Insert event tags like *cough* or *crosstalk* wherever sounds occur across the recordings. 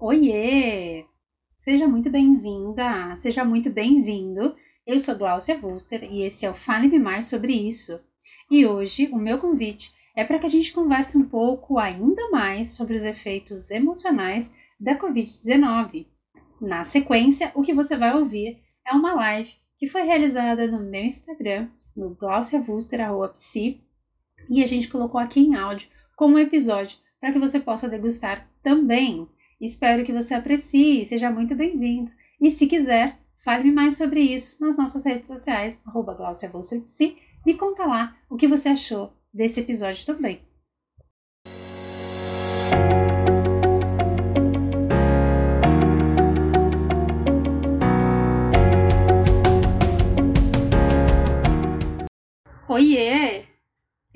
Oiê! Seja muito bem-vinda, seja muito bem-vindo. Eu sou Glaucia Wuster e esse é o Fale-me Mais sobre isso. E hoje o meu convite é para que a gente converse um pouco ainda mais sobre os efeitos emocionais da Covid-19. Na sequência, o que você vai ouvir é uma live que foi realizada no meu Instagram, no Glaucia Wuster, Psi, e a gente colocou aqui em áudio como um episódio para que você possa degustar também. Espero que você aprecie, seja muito bem-vindo. E se quiser, fale-me mais sobre isso nas nossas redes sociais, arroba Me conta lá o que você achou desse episódio também. Oiê!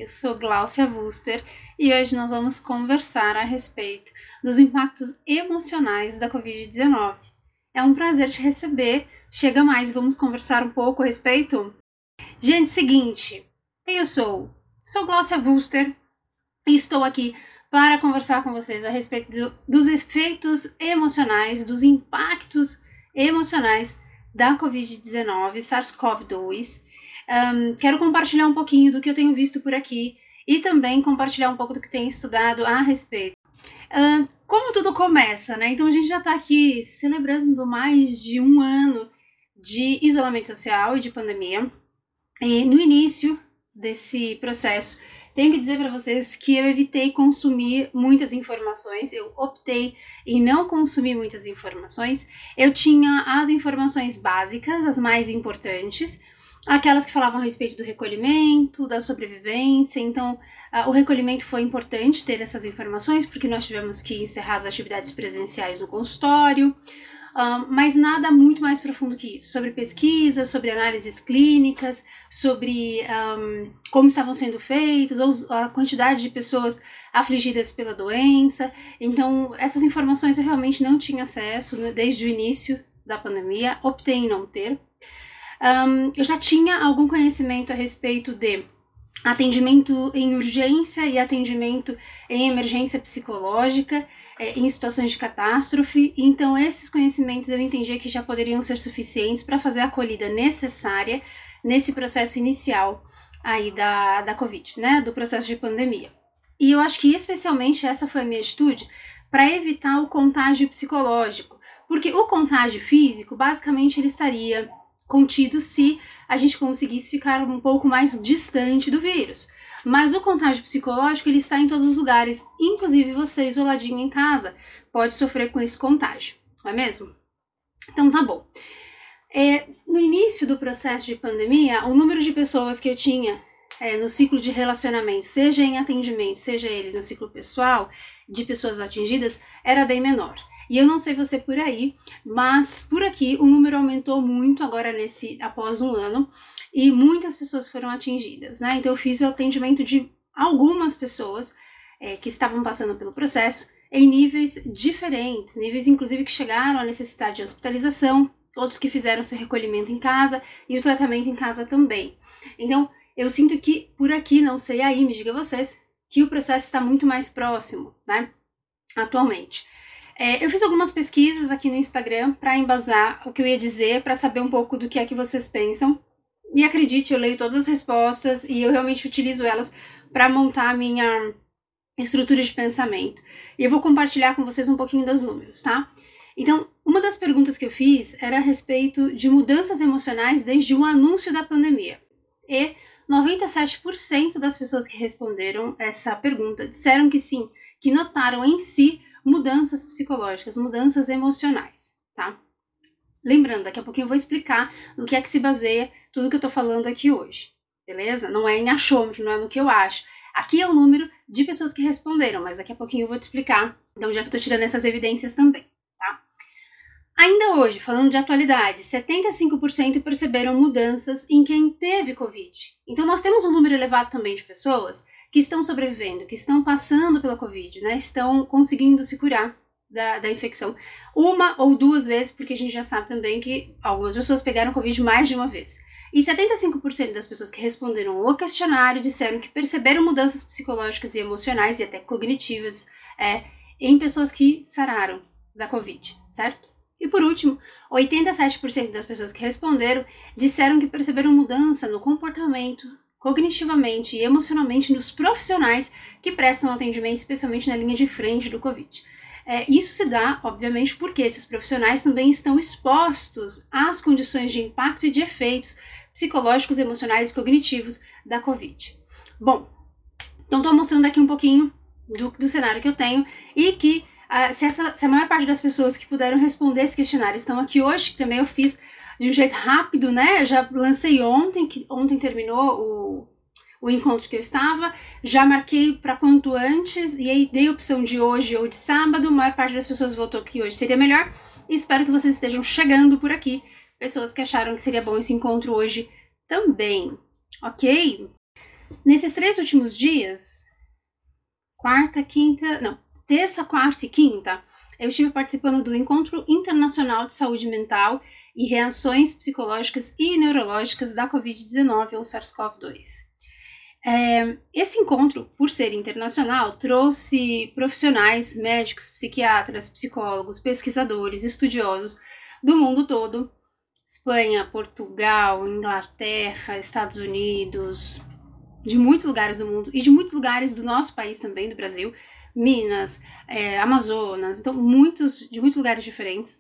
Eu sou Gláucia Wuster e hoje nós vamos conversar a respeito dos impactos emocionais da Covid-19. É um prazer te receber. Chega mais, vamos conversar um pouco a respeito? Gente, seguinte, eu sou? Sou Gláucia Wuster e estou aqui para conversar com vocês a respeito do, dos efeitos emocionais, dos impactos emocionais da Covid-19, SARS-CoV-2 um, quero compartilhar um pouquinho do que eu tenho visto por aqui e também compartilhar um pouco do que tenho estudado a respeito. Como tudo começa, né? Então a gente já está aqui celebrando mais de um ano de isolamento social e de pandemia. E no início desse processo, tenho que dizer para vocês que eu evitei consumir muitas informações, eu optei em não consumir muitas informações. Eu tinha as informações básicas, as mais importantes, aquelas que falavam a respeito do recolhimento, da sobrevivência. Então, uh, o recolhimento foi importante ter essas informações, porque nós tivemos que encerrar as atividades presenciais no consultório. Uh, mas nada muito mais profundo que isso, sobre pesquisas, sobre análises clínicas, sobre um, como estavam sendo feitos, ou a quantidade de pessoas afligidas pela doença. Então, essas informações eu realmente não tinha acesso né, desde o início da pandemia, optei em não ter. Um, eu já tinha algum conhecimento a respeito de atendimento em urgência e atendimento em emergência psicológica, é, em situações de catástrofe. Então, esses conhecimentos eu entendia que já poderiam ser suficientes para fazer a acolhida necessária nesse processo inicial aí da, da Covid, né, do processo de pandemia. E eu acho que especialmente essa foi a minha atitude para evitar o contágio psicológico, porque o contágio físico, basicamente, ele estaria contido se a gente conseguisse ficar um pouco mais distante do vírus. Mas o contágio psicológico ele está em todos os lugares, inclusive você isoladinho em casa pode sofrer com esse contágio, não é mesmo? Então tá bom. É, no início do processo de pandemia, o número de pessoas que eu tinha é, no ciclo de relacionamento, seja em atendimento, seja ele no ciclo pessoal, de pessoas atingidas, era bem menor. E eu não sei você por aí, mas por aqui o número aumentou muito agora nesse após um ano e muitas pessoas foram atingidas, né? Então eu fiz o atendimento de algumas pessoas é, que estavam passando pelo processo em níveis diferentes, níveis inclusive que chegaram à necessidade de hospitalização, outros que fizeram esse recolhimento em casa e o tratamento em casa também. Então, eu sinto que por aqui, não sei aí, me diga vocês, que o processo está muito mais próximo, né? Atualmente. É, eu fiz algumas pesquisas aqui no Instagram para embasar o que eu ia dizer, para saber um pouco do que é que vocês pensam. E acredite, eu leio todas as respostas e eu realmente utilizo elas para montar a minha estrutura de pensamento. E eu vou compartilhar com vocês um pouquinho dos números, tá? Então, uma das perguntas que eu fiz era a respeito de mudanças emocionais desde o anúncio da pandemia. E 97% das pessoas que responderam essa pergunta disseram que sim, que notaram em si mudanças psicológicas, mudanças emocionais, tá? Lembrando, daqui a pouquinho eu vou explicar no que é que se baseia tudo que eu tô falando aqui hoje, beleza? Não é em achômetro, não é no que eu acho. Aqui é o número de pessoas que responderam, mas daqui a pouquinho eu vou te explicar de onde é que eu tô tirando essas evidências também? Ainda hoje, falando de atualidade, 75% perceberam mudanças em quem teve Covid. Então nós temos um número elevado também de pessoas que estão sobrevivendo, que estão passando pela Covid, né? Estão conseguindo se curar da, da infecção. Uma ou duas vezes, porque a gente já sabe também que algumas pessoas pegaram Covid mais de uma vez. E 75% das pessoas que responderam ao questionário disseram que perceberam mudanças psicológicas e emocionais e até cognitivas é, em pessoas que sararam da Covid, certo? E por último, 87% das pessoas que responderam disseram que perceberam mudança no comportamento, cognitivamente e emocionalmente dos profissionais que prestam atendimento, especialmente na linha de frente do Covid. É, isso se dá, obviamente, porque esses profissionais também estão expostos às condições de impacto e de efeitos psicológicos, emocionais e cognitivos da Covid. Bom, então estou mostrando aqui um pouquinho do, do cenário que eu tenho e que uh, se, essa, se a maior parte das pessoas que puderam responder esse questionário estão aqui hoje, que também eu fiz de um jeito rápido, né? Já lancei ontem, que ontem terminou o, o encontro que eu estava, já marquei para quanto antes, e aí dei a opção de hoje ou de sábado, a maior parte das pessoas votou que hoje seria melhor, e espero que vocês estejam chegando por aqui, pessoas que acharam que seria bom esse encontro hoje também, ok? Nesses três últimos dias, quarta, quinta, não, terça, quarta e quinta, eu estive participando do Encontro Internacional de Saúde Mental e Reações Psicológicas e Neurológicas da Covid-19 ou SARS-CoV-2. É, esse encontro, por ser internacional, trouxe profissionais, médicos, psiquiatras, psicólogos, pesquisadores, estudiosos do mundo todo Espanha, Portugal, Inglaterra, Estados Unidos, de muitos lugares do mundo e de muitos lugares do nosso país também, do Brasil, Minas, é, Amazonas, então muitos de muitos lugares diferentes,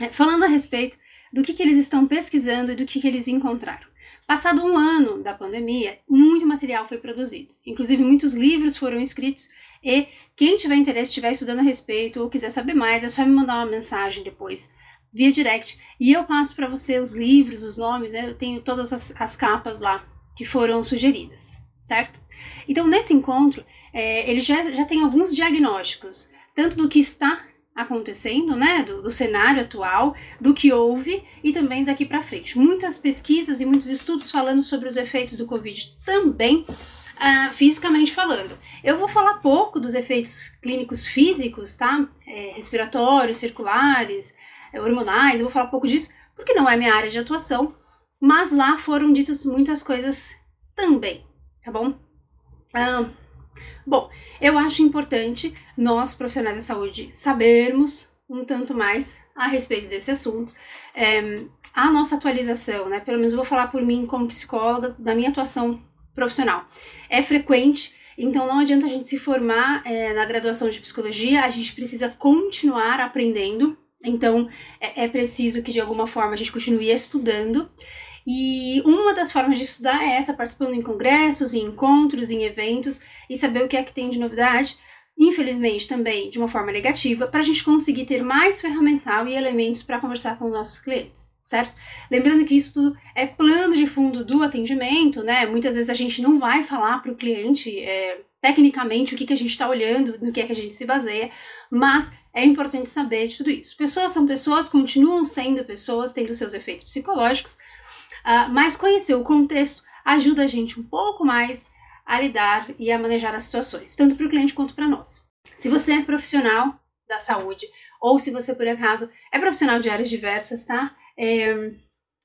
é, falando a respeito do que, que eles estão pesquisando e do que, que eles encontraram. Passado um ano da pandemia, muito material foi produzido. Inclusive, muitos livros foram escritos. E quem tiver interesse, estiver estudando a respeito ou quiser saber mais, é só me mandar uma mensagem depois, via direct. E eu passo para você os livros, os nomes, né? eu tenho todas as, as, capas lá que foram sugeridas, certo? Então, nesse encontro, é, ele já, já tem alguns diagnósticos, tanto do que está acontecendo, né, do, do, cenário atual, do que houve e também daqui para frente. Muitas pesquisas e muitos estudos falando sobre os efeitos do Covid também, uh, fisicamente falando. Eu vou falar pouco dos efeitos clínicos físicos, tá? É, respiratórios, circulares, é, hormonais, eu vou falar pouco disso porque não é minha área de atuação, mas lá foram ditas muitas coisas também, tá bom? Uh, Bom, eu acho importante nós, profissionais da saúde, sabermos um tanto mais a respeito desse assunto. É, a nossa atualização, né? Pelo menos vou falar por mim como psicóloga, da minha atuação profissional. É frequente, então não adianta a gente se formar é, na graduação de psicologia, a gente precisa continuar aprendendo. Então é, é preciso que de alguma forma a gente continue estudando. E uma das formas de estudar é essa, participando em congressos, em encontros, em eventos e saber o que é que tem de novidade. Infelizmente, também de uma forma negativa, para a gente conseguir ter mais ferramental e elementos para conversar com os nossos clientes certo? Lembrando que isso tudo é plano de fundo do atendimento, né? Muitas vezes a gente não vai falar para o cliente é, tecnicamente o que, que a gente está olhando, no que é que a gente se baseia, mas é importante saber de tudo isso. Pessoas são pessoas, continuam sendo pessoas, tendo seus efeitos psicológicos, Uh, mas conhecer o contexto ajuda a gente um pouco mais a lidar e a manejar as situações, tanto para o cliente quanto para nós. Se você é profissional da saúde, ou se você, por acaso, é profissional de áreas diversas, tá? É,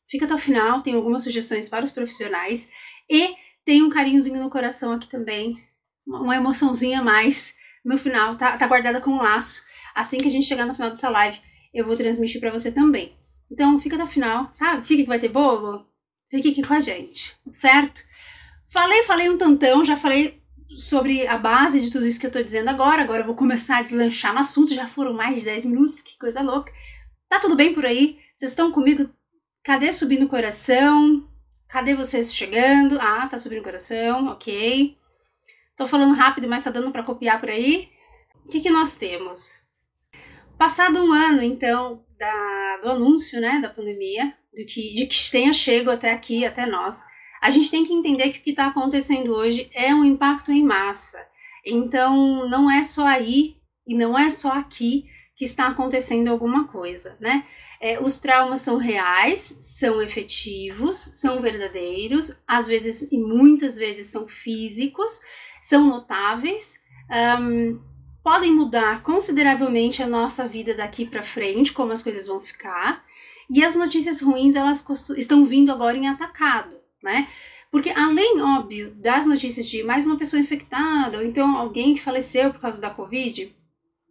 fica até o final, tem algumas sugestões para os profissionais e tem um carinhozinho no coração aqui também, uma emoçãozinha a mais no final, tá, tá guardada com um laço. Assim que a gente chegar no final dessa live, eu vou transmitir para você também. Então, fica até o final, sabe? Fica que vai ter bolo. Fique aqui com a gente, certo? Falei, falei um tantão, já falei sobre a base de tudo isso que eu tô dizendo agora. Agora eu vou começar a deslanchar no assunto. Já foram mais de 10 minutos, que coisa louca. Tá tudo bem por aí? Vocês estão comigo? Cadê subindo o coração? Cadê vocês chegando? Ah, tá subindo o coração, ok. Tô falando rápido, mas tá dando para copiar por aí? O que, que nós temos? Passado um ano, então, da, do anúncio né, da pandemia, do que, de que tenha chego até aqui, até nós, a gente tem que entender que o que está acontecendo hoje é um impacto em massa. Então, não é só aí e não é só aqui que está acontecendo alguma coisa, né? É, os traumas são reais, são efetivos, são verdadeiros, às vezes e muitas vezes são físicos, são notáveis, um, podem mudar consideravelmente a nossa vida daqui para frente, como as coisas vão ficar. E as notícias ruins, elas estão vindo agora em atacado, né? Porque além, óbvio, das notícias de mais uma pessoa infectada, ou então alguém que faleceu por causa da Covid,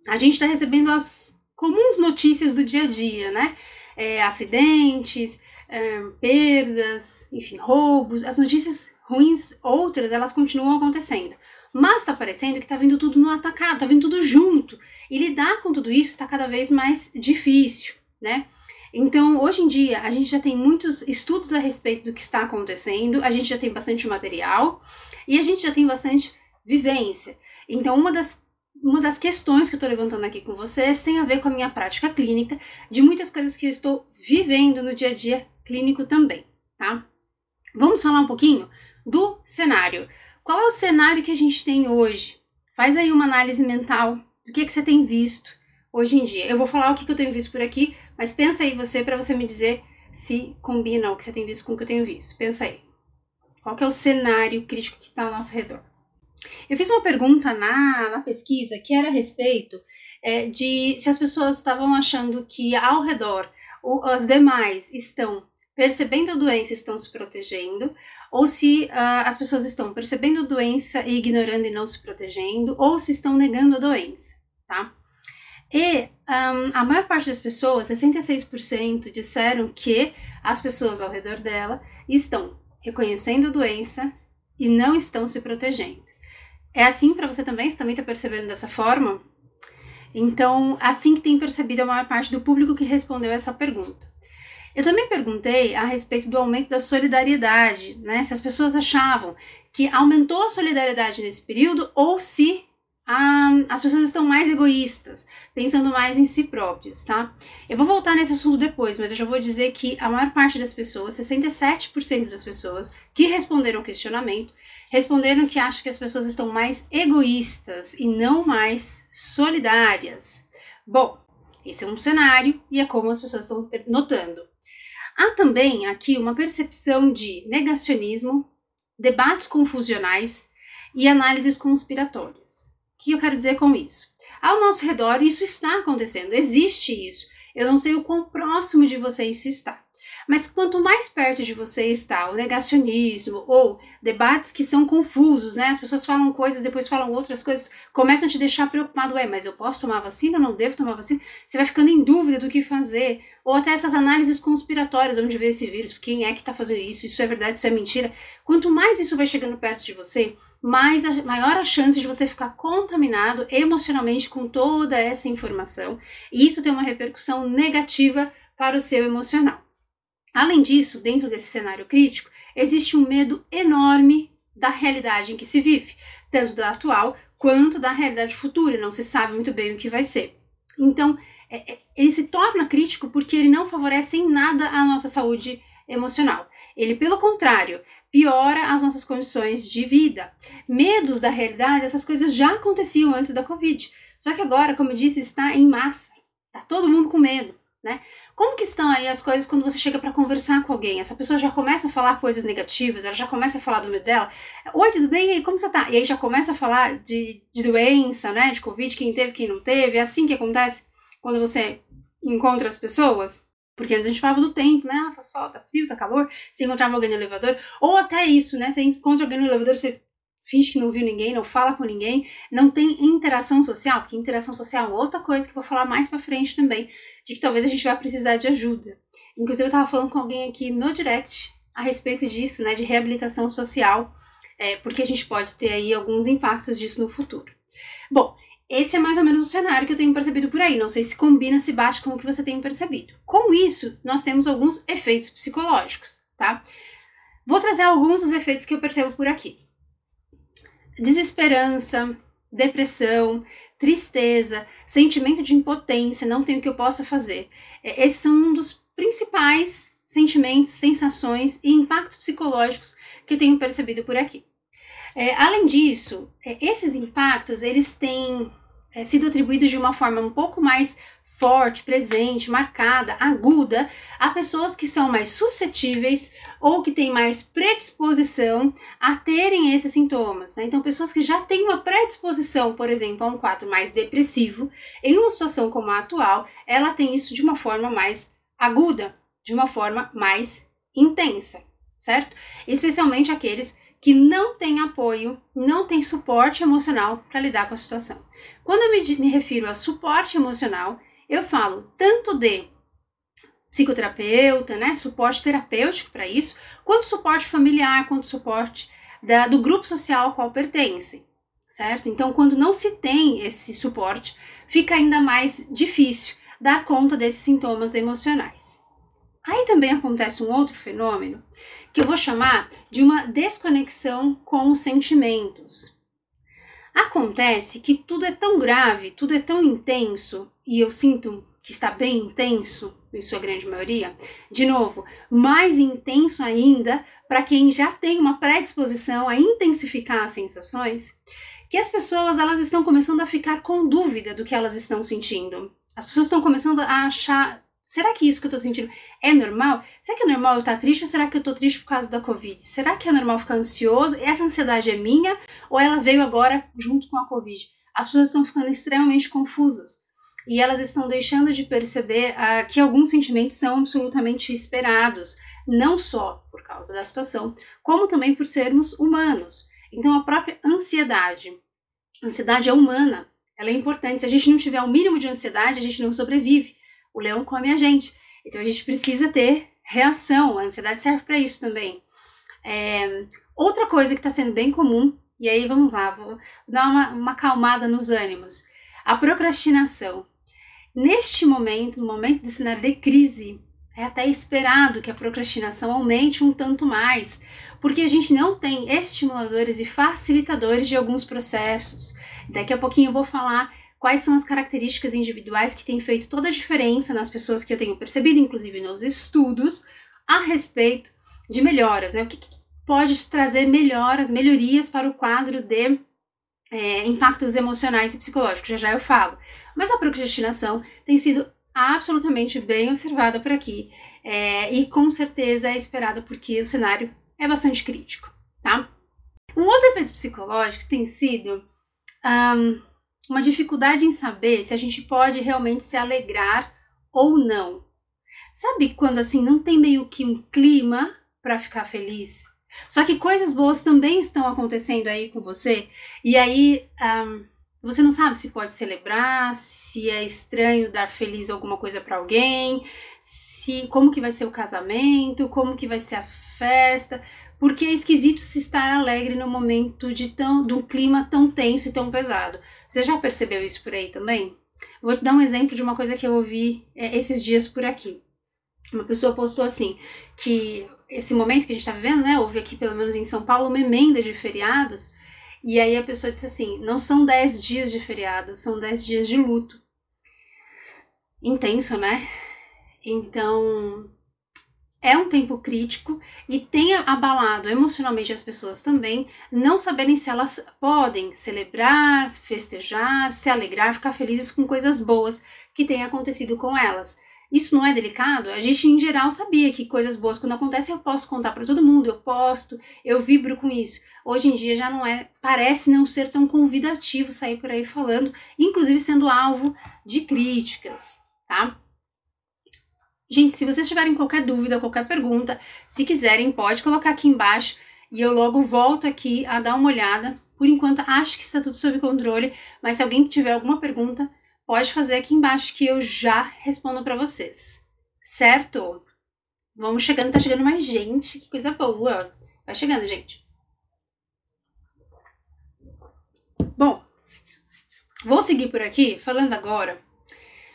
a gente está recebendo as comuns notícias do dia a dia, né? É, acidentes, é, perdas, enfim, roubos, as notícias ruins, outras, elas continuam acontecendo. Mas está parecendo que está vindo tudo no atacado, está vindo tudo junto. E lidar com tudo isso está cada vez mais difícil, né? Então, hoje em dia, a gente já tem muitos estudos a respeito do que está acontecendo, a gente já tem bastante material e a gente já tem bastante vivência. Então, uma das, uma das questões que eu estou levantando aqui com vocês tem a ver com a minha prática clínica, de muitas coisas que eu estou vivendo no dia a dia clínico também, tá? Vamos falar um pouquinho do cenário. Qual é o cenário que a gente tem hoje? Faz aí uma análise mental do que, que você tem visto hoje em dia. Eu vou falar o que, que eu tenho visto por aqui, mas pensa aí você para você me dizer se combina o que você tem visto com o que eu tenho visto. Pensa aí. Qual é o cenário crítico que está ao nosso redor? Eu fiz uma pergunta na, na pesquisa que era a respeito é, de se as pessoas estavam achando que ao redor o, as demais estão percebendo a doença estão se protegendo, ou se uh, as pessoas estão percebendo a doença e ignorando e não se protegendo, ou se estão negando a doença, tá? E um, a maior parte das pessoas, 66%, disseram que as pessoas ao redor dela estão reconhecendo a doença e não estão se protegendo. É assim para você também? Você também está percebendo dessa forma? Então, assim que tem percebido a maior parte do público que respondeu essa pergunta. Eu também perguntei a respeito do aumento da solidariedade, né? Se as pessoas achavam que aumentou a solidariedade nesse período ou se ah, as pessoas estão mais egoístas, pensando mais em si próprias, tá? Eu vou voltar nesse assunto depois, mas eu já vou dizer que a maior parte das pessoas, 67% das pessoas que responderam ao questionamento, responderam que acham que as pessoas estão mais egoístas e não mais solidárias. Bom, esse é um cenário e é como as pessoas estão notando. Há também aqui uma percepção de negacionismo, debates confusionais e análises conspiratórias. O que eu quero dizer com isso? Ao nosso redor, isso está acontecendo, existe isso. Eu não sei o quão próximo de você isso está. Mas quanto mais perto de você está o negacionismo ou debates que são confusos, né? As pessoas falam coisas, depois falam outras coisas, começam a te deixar preocupado. É, mas eu posso tomar vacina? Não devo tomar vacina? Você vai ficando em dúvida do que fazer. Ou até essas análises conspiratórias, onde vê esse vírus, quem é que está fazendo isso, isso é verdade, isso é mentira. Quanto mais isso vai chegando perto de você, mais a, maior a chance de você ficar contaminado emocionalmente com toda essa informação. E isso tem uma repercussão negativa para o seu emocional. Além disso, dentro desse cenário crítico, existe um medo enorme da realidade em que se vive, tanto da atual quanto da realidade futura, não se sabe muito bem o que vai ser. Então, é, é, ele se torna crítico porque ele não favorece em nada a nossa saúde emocional. Ele, pelo contrário, piora as nossas condições de vida. Medos da realidade, essas coisas já aconteciam antes da Covid. Só que agora, como eu disse, está em massa. Está todo mundo com medo né? Como que estão aí as coisas quando você chega para conversar com alguém? Essa pessoa já começa a falar coisas negativas, ela já começa a falar do medo dela. Oi, tudo bem? E aí, como você tá? E aí já começa a falar de, de doença, né? De Covid, quem teve, quem não teve. É assim que acontece quando você encontra as pessoas. Porque antes a gente falava do tempo, né? Ah, tá sol, tá frio, tá calor. Você encontrava alguém no elevador. Ou até isso, né? Você encontra alguém no elevador, você finge que não viu ninguém, não fala com ninguém, não tem interação social, porque interação social é outra coisa que eu vou falar mais para frente também, de que talvez a gente vai precisar de ajuda. Inclusive, eu estava falando com alguém aqui no direct a respeito disso, né, de reabilitação social, é, porque a gente pode ter aí alguns impactos disso no futuro. Bom, esse é mais ou menos o cenário que eu tenho percebido por aí. Não sei se combina, se bate com o que você tem percebido. Com isso, nós temos alguns efeitos psicológicos, tá? Vou trazer alguns dos efeitos que eu percebo por aqui desesperança, depressão, tristeza, sentimento de impotência, não tenho o que eu possa fazer. É, esses são um dos principais sentimentos, sensações e impactos psicológicos que eu tenho percebido por aqui. É, além disso, é, esses impactos eles têm é, sido atribuídos de uma forma um pouco mais forte, presente, marcada, aguda, a pessoas que são mais suscetíveis ou que têm mais predisposição a terem esses sintomas. Né? Então, pessoas que já têm uma predisposição, por exemplo, a um quadro mais depressivo, em uma situação como a atual, ela tem isso de uma forma mais aguda, de uma forma mais intensa, certo? Especialmente aqueles que não têm apoio, não têm suporte emocional para lidar com a situação. Quando eu me, me refiro a suporte emocional, eu falo tanto de psicoterapeuta, né, suporte terapêutico para isso, quanto suporte familiar, quanto suporte da, do grupo social ao qual pertencem, certo? Então, quando não se tem esse suporte, fica ainda mais difícil dar conta desses sintomas emocionais. Aí também acontece um outro fenômeno que eu vou chamar de uma desconexão com os sentimentos. Acontece que tudo é tão grave, tudo é tão intenso, e eu sinto que está bem intenso, em sua grande maioria. De novo, mais intenso ainda para quem já tem uma predisposição a intensificar as sensações, que as pessoas elas estão começando a ficar com dúvida do que elas estão sentindo. As pessoas estão começando a achar, será que isso que eu estou sentindo é normal? Será que é normal eu estar triste ou será que eu estou triste por causa da Covid? Será que é normal ficar ansioso? Essa ansiedade é minha ou ela veio agora junto com a Covid? As pessoas estão ficando extremamente confusas e elas estão deixando de perceber uh, que alguns sentimentos são absolutamente esperados, não só por causa da situação, como também por sermos humanos. Então, a própria ansiedade, a ansiedade é humana, ela é importante. Se a gente não tiver o um mínimo de ansiedade, a gente não sobrevive. O leão come a gente. Então, a gente precisa ter reação. A ansiedade serve para isso também. É, outra coisa que está sendo bem comum, e aí vamos lá, vou dar uma, uma acalmada nos ânimos. A procrastinação. Neste momento, no momento de cenário de crise, é até esperado que a procrastinação aumente um tanto mais, porque a gente não tem estimuladores e facilitadores de alguns processos. Daqui a pouquinho eu vou falar quais são as características individuais que têm feito toda a diferença nas pessoas que eu tenho percebido, inclusive nos estudos, a respeito de melhoras, né? O que, que pode trazer melhoras, melhorias para o quadro de é, impactos emocionais e psicológicos, já já eu falo. Mas a procrastinação tem sido absolutamente bem observada por aqui é, e com certeza é esperada porque o cenário é bastante crítico, tá? Um outro efeito psicológico tem sido um, uma dificuldade em saber se a gente pode realmente se alegrar ou não. Sabe quando assim não tem meio que um clima para ficar feliz? Só que coisas boas também estão acontecendo aí com você, e aí um, você não sabe se pode celebrar, se é estranho dar feliz alguma coisa para alguém, se como que vai ser o casamento, como que vai ser a festa, porque é esquisito se estar alegre no momento de tão de um clima tão tenso e tão pesado. Você já percebeu isso por aí também? Vou te dar um exemplo de uma coisa que eu ouvi é, esses dias por aqui. Uma pessoa postou assim que esse momento que a gente está vivendo, né? Houve aqui, pelo menos em São Paulo, uma emenda de feriados. E aí a pessoa disse assim: não são 10 dias de feriado, são 10 dias de luto. Intenso, né? Então, é um tempo crítico e tem abalado emocionalmente as pessoas também, não saberem se elas podem celebrar, festejar, se alegrar, ficar felizes com coisas boas que têm acontecido com elas. Isso não é delicado? A gente, em geral, sabia que coisas boas, quando acontecem, eu posso contar para todo mundo, eu posto, eu vibro com isso. Hoje em dia já não é, parece não ser tão convidativo sair por aí falando, inclusive sendo alvo de críticas, tá? Gente, se vocês tiverem qualquer dúvida, qualquer pergunta, se quiserem, pode colocar aqui embaixo e eu logo volto aqui a dar uma olhada. Por enquanto, acho que está tudo sob controle, mas se alguém tiver alguma pergunta, pode fazer aqui embaixo que eu já respondo para vocês. Certo? Vamos chegando, tá chegando mais gente, que coisa boa. Vai chegando, gente. Bom, vou seguir por aqui falando agora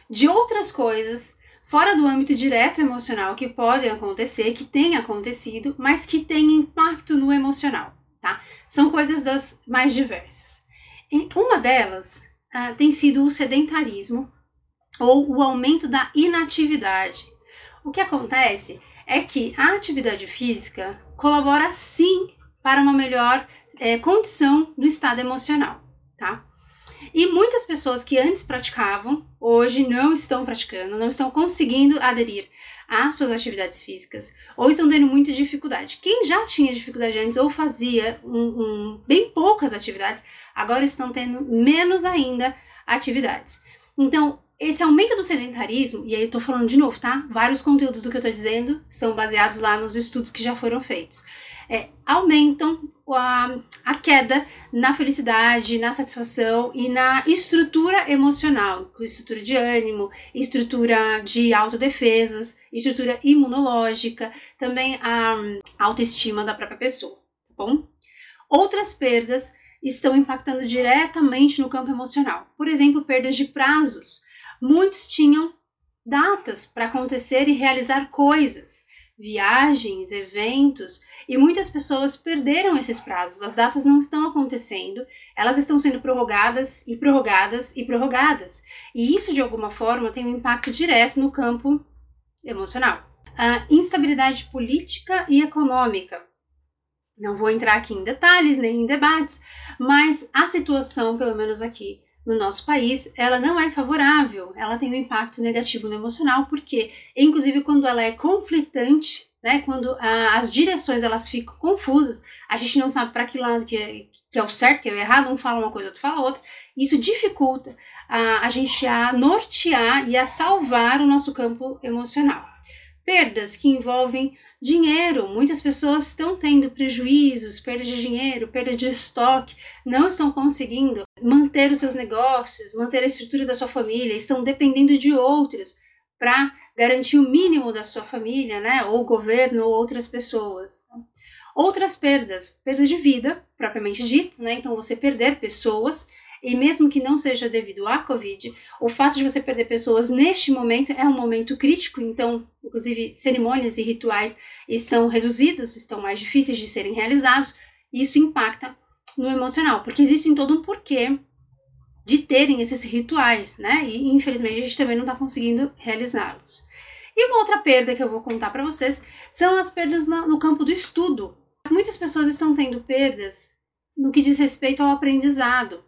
de outras coisas fora do âmbito direto emocional que podem acontecer, que têm acontecido, mas que têm impacto no emocional, tá? São coisas das mais diversas. E uma delas uh, tem sido o sedentarismo ou o aumento da inatividade. O que acontece é que a atividade física colabora sim para uma melhor é, condição do estado emocional, tá? E muitas pessoas que antes praticavam, hoje não estão praticando, não estão conseguindo aderir às suas atividades físicas, ou estão tendo muita dificuldade. Quem já tinha dificuldade antes ou fazia um, um, bem poucas atividades, agora estão tendo menos ainda atividades. Então, esse aumento do sedentarismo, e aí eu tô falando de novo, tá? Vários conteúdos do que eu tô dizendo são baseados lá nos estudos que já foram feitos. É, aumentam a, a queda na felicidade, na satisfação e na estrutura emocional, estrutura de ânimo, estrutura de autodefesas, estrutura imunológica, também a autoestima da própria pessoa, tá bom? Outras perdas estão impactando diretamente no campo emocional. Por exemplo, perdas de prazos. Muitos tinham datas para acontecer e realizar coisas, viagens, eventos, e muitas pessoas perderam esses prazos. As datas não estão acontecendo, elas estão sendo prorrogadas e prorrogadas e prorrogadas. E isso, de alguma forma, tem um impacto direto no campo emocional. A instabilidade política e econômica. Não vou entrar aqui em detalhes nem em debates, mas a situação, pelo menos aqui no nosso país, ela não é favorável, ela tem um impacto negativo no emocional, porque, inclusive, quando ela é conflitante, né, quando a, as direções elas ficam confusas, a gente não sabe para que lado que é, que é o certo, que é o errado, um fala uma coisa, outro fala outra, isso dificulta a, a gente a nortear e a salvar o nosso campo emocional. Perdas que envolvem dinheiro. Muitas pessoas estão tendo prejuízos, perda de dinheiro, perda de estoque, não estão conseguindo manter os seus negócios, manter a estrutura da sua família, estão dependendo de outros para garantir o mínimo da sua família, né? Ou governo ou outras pessoas. Outras perdas, perda de vida, propriamente dito, né? Então você perder pessoas e mesmo que não seja devido à Covid, o fato de você perder pessoas neste momento é um momento crítico, então, inclusive, cerimônias e rituais estão reduzidos, estão mais difíceis de serem realizados, e isso impacta no emocional, porque existe todo um porquê de terem esses rituais, né? E infelizmente a gente também não está conseguindo realizá-los. E uma outra perda que eu vou contar para vocês são as perdas no, no campo do estudo. Muitas pessoas estão tendo perdas no que diz respeito ao aprendizado.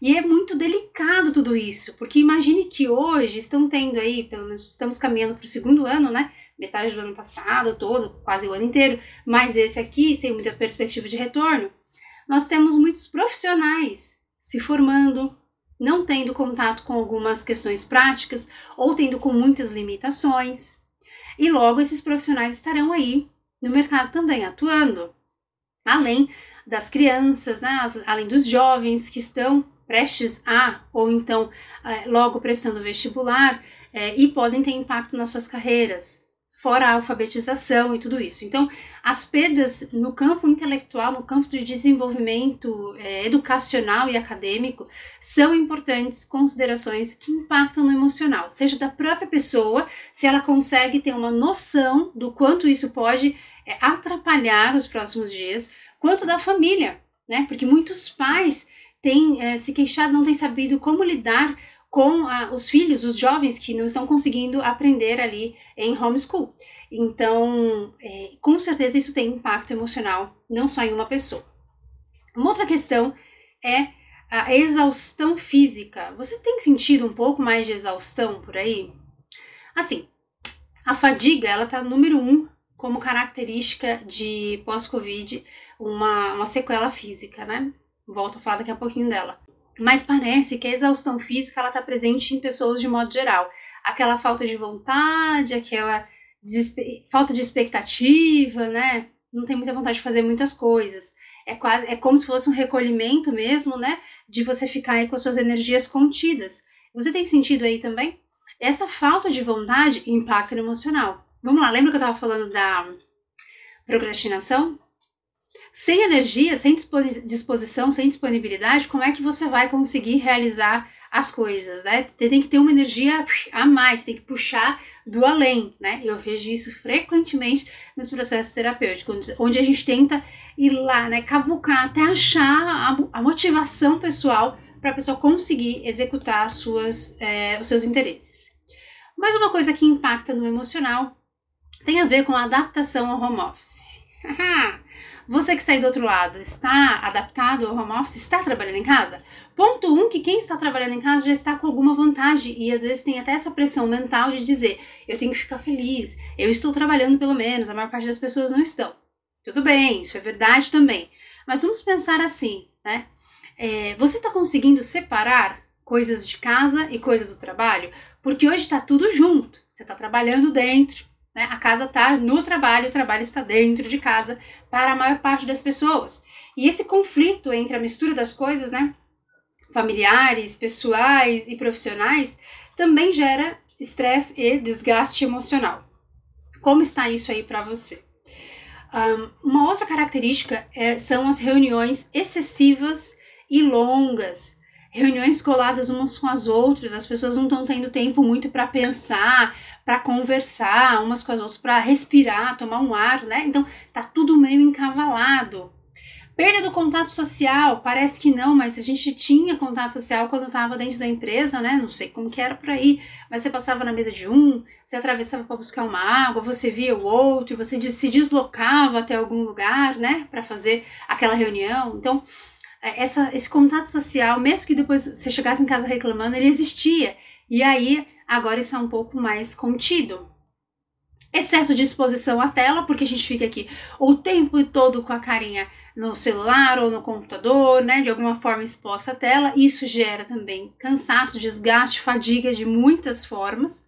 E é muito delicado tudo isso, porque imagine que hoje estão tendo aí, pelo menos estamos caminhando para o segundo ano, né? Metade do ano passado todo, quase o ano inteiro, mas esse aqui, sem muita perspectiva de retorno, nós temos muitos profissionais se formando, não tendo contato com algumas questões práticas ou tendo com muitas limitações. E logo esses profissionais estarão aí no mercado também atuando. Além das crianças, né, além dos jovens que estão prestes a, ou então é, logo prestando vestibular, é, e podem ter impacto nas suas carreiras, fora a alfabetização e tudo isso. Então, as perdas no campo intelectual, no campo de desenvolvimento é, educacional e acadêmico, são importantes considerações que impactam no emocional, seja da própria pessoa, se ela consegue ter uma noção do quanto isso pode é, atrapalhar os próximos dias, quanto da família, né? Porque muitos pais tem é, se queixado, não tem sabido como lidar com ah, os filhos, os jovens que não estão conseguindo aprender ali em homeschool. Então, é, com certeza isso tem impacto emocional, não só em uma pessoa. Uma outra questão é a exaustão física. Você tem sentido um pouco mais de exaustão por aí? Assim, a fadiga, ela tá número um como característica de pós-Covid, uma, uma sequela física, né? Volto a falar daqui a pouquinho dela. Mas parece que a exaustão física ela está presente em pessoas de modo geral. Aquela falta de vontade, aquela falta de expectativa, né? Não tem muita vontade de fazer muitas coisas. É quase é como se fosse um recolhimento mesmo, né? De você ficar aí com as suas energias contidas. Você tem sentido aí também? Essa falta de vontade impacta no emocional. Vamos lá, lembra que eu estava falando da procrastinação? Sem energia, sem disposição, sem disponibilidade, como é que você vai conseguir realizar as coisas, né? Você tem que ter uma energia a mais, tem que puxar do além, né? Eu vejo isso frequentemente nos processos terapêuticos, onde a gente tenta ir lá, né, cavucar até achar a, motivação pessoal para a pessoa conseguir executar suas, é, os seus interesses. Mais uma coisa que impacta no emocional tem a ver com a adaptação ao home office. *laughs* Você que está aí do outro lado, está adaptado ao home office? Está trabalhando em casa? Ponto 1, um, que quem está trabalhando em casa já está com alguma vantagem e às vezes tem até essa pressão mental de dizer, eu tenho que ficar feliz, eu estou trabalhando pelo menos, a maior parte das pessoas não estão. Tudo bem, isso é verdade também. Mas vamos pensar assim, né? É, você está conseguindo separar coisas de casa e coisas do trabalho? Porque hoje está tudo junto. Você está trabalhando dentro, Né? A casa está no trabalho, o trabalho está dentro de casa para a maior parte das pessoas. E esse conflito entre a mistura das coisas, né, familiares, pessoais e profissionais, também gera estresse e desgaste emocional. Como está isso aí para você? Um, uma outra característica é, são as reuniões excessivas e longas, reuniões coladas umas com as outras, as pessoas não estão tendo tempo muito para pensar, para conversar umas com as outras, para respirar, tomar um ar, né? Então tá tudo meio encavalado. Perda do contato social, parece que não, mas a gente tinha contato social quando estava dentro da empresa, né? Não sei como que era por aí, mas você passava na mesa de um, você atravessava para buscar uma água, você via o outro, você se deslocava até algum lugar, né, para fazer aquela reunião. Então, essa, esse contato social, mesmo que depois você chegasse em casa reclamando, ele existia. E aí, agora isso é um pouco mais contido. Excesso de exposição à tela, porque a gente fica aqui o tempo todo com a carinha no celular ou no computador, né, de alguma forma exposta à tela. Isso gera também cansaço, desgaste, fadiga de muitas formas,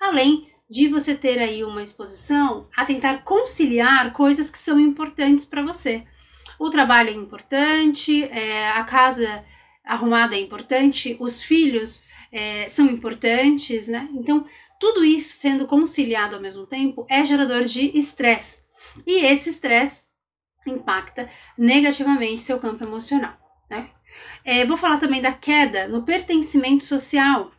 além de você ter aí uma exposição a tentar conciliar coisas que são importantes para você. O trabalho é importante, é, a casa arrumada é importante, os filhos é, são importantes, né? Então, tudo isso sendo conciliado ao mesmo tempo é gerador de estresse. E esse estresse impacta negativamente seu campo emocional. Né? É, vou falar também da queda no pertencimento social,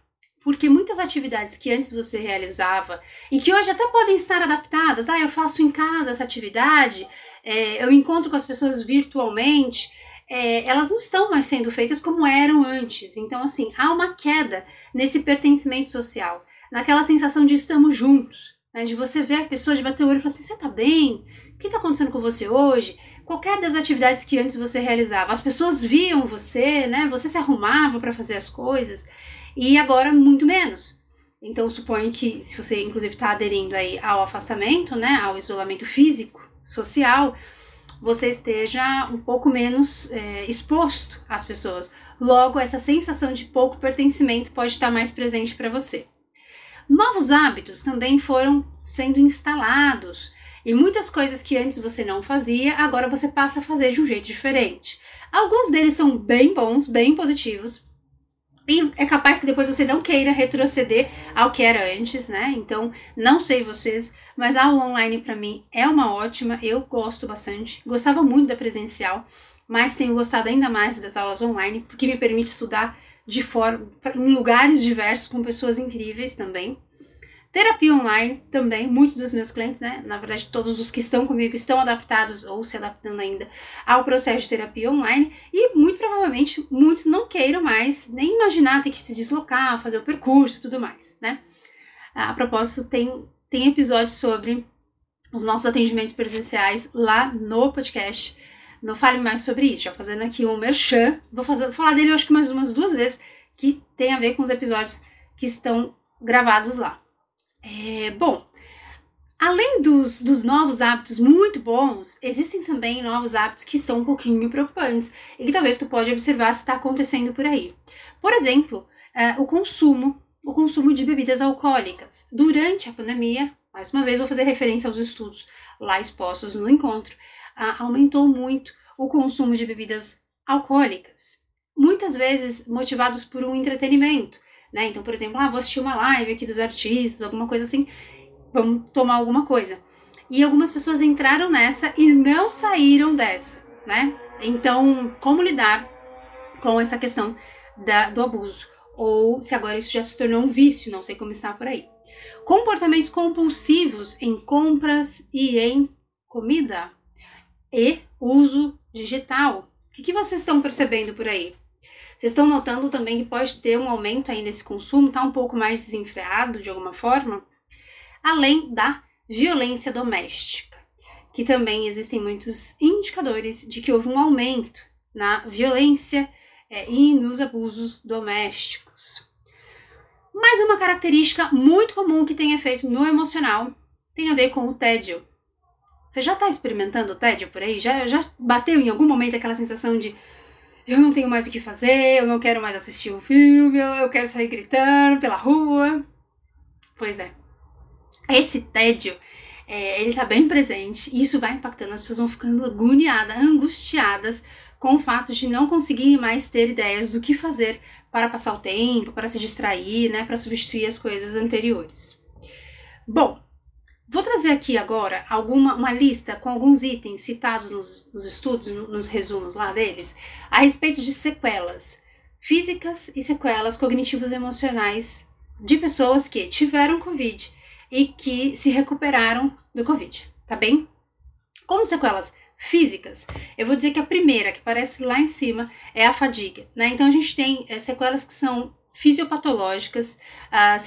porque muitas atividades que antes você realizava e que hoje até podem estar adaptadas, ah, eu faço em casa essa atividade, é, eu encontro com as pessoas virtualmente, é, elas não estão mais sendo feitas como eram antes. Então, assim, há uma queda nesse pertencimento social, naquela sensação de estamos juntos, né, de você ver a pessoa, de bater o olho e falar assim: você tá bem? O que está acontecendo com você hoje? Qualquer das atividades que antes você realizava, as pessoas viam você, né? Você se arrumava para fazer as coisas e agora muito menos. Então suponho que se você inclusive está aderindo aí ao afastamento, né, ao isolamento físico, social, você esteja um pouco menos é, exposto às pessoas. Logo, essa sensação de pouco pertencimento pode estar mais presente para você. Novos hábitos também foram sendo instalados e muitas coisas que antes você não fazia, agora você passa a fazer de um jeito diferente. Alguns deles são bem bons, bem positivos. E é capaz que depois você não queira retroceder ao que era antes, né? Então, não sei vocês, mas a online para mim é uma ótima, eu gosto bastante. Gostava muito da presencial, mas tenho gostado ainda mais das aulas online, porque me permite estudar de forma em lugares diversos com pessoas incríveis também. Terapia online também, muitos dos meus clientes, né? Na verdade, todos os que estão comigo estão adaptados ou se adaptando ainda ao processo de terapia online e muito provavelmente muitos não queiram mais nem imaginar ter que se deslocar, fazer o percurso e tudo mais, né? A propósito, tem, tem episódios sobre os nossos atendimentos presenciais lá no podcast. Não fale mais sobre isso, já fazendo aqui um merchan. Vou, fazer, falar dele, acho que mais umas duas vezes, que tem a ver com os episódios que estão gravados lá. É, bom, além dos, dos novos hábitos muito bons, existem também novos hábitos que são um pouquinho preocupantes e que talvez tu pode observar se está acontecendo por aí. Por exemplo, é, o consumo, o consumo de bebidas alcoólicas. Durante a pandemia, mais uma vez vou fazer referência aos estudos lá expostos no encontro, aumentou muito o consumo de bebidas alcoólicas. Muitas vezes motivados por um entretenimento, né? Então, por exemplo, ah, vou assistir uma live aqui dos artistas, alguma coisa assim, vamos tomar alguma coisa. E algumas pessoas entraram nessa e não saíram dessa, né? Então, como lidar com essa questão da, do abuso? Ou se agora isso já se tornou um vício, não sei como está por aí. Comportamentos compulsivos em compras e em comida. E uso digital. O que, que vocês estão percebendo por aí? Vocês estão notando também que pode ter um aumento aí nesse consumo, tá um pouco mais desenfreado de alguma forma? Além da violência doméstica, que também existem muitos indicadores de que houve um aumento na violência é, e nos abusos domésticos. Mais uma característica muito comum que tem efeito no emocional tem a ver com o tédio. Você já está experimentando o tédio por aí? Já, já bateu em algum momento aquela sensação de eu não tenho mais o que fazer, eu não quero mais assistir um filme, eu quero sair gritando pela rua. Pois é. esse tédio, é, ele tá bem presente e isso vai impactando, as pessoas vão ficando agoniadas, angustiadas com o fato de não conseguirem mais ter ideias do que fazer para passar o tempo, para se distrair, né, para substituir as coisas anteriores. Bom, vou trazer aqui agora alguma uma lista com alguns itens citados nos, nos estudos, nos resumos lá deles, a respeito de sequelas físicas e sequelas cognitivas emocionais de pessoas que tiveram Covid e que se recuperaram do Covid, tá bem? Como sequelas físicas, eu vou dizer que a primeira, que aparece lá em cima, é a fadiga, né? Então a gente tem é, sequelas que são fisiopatológicas, ah,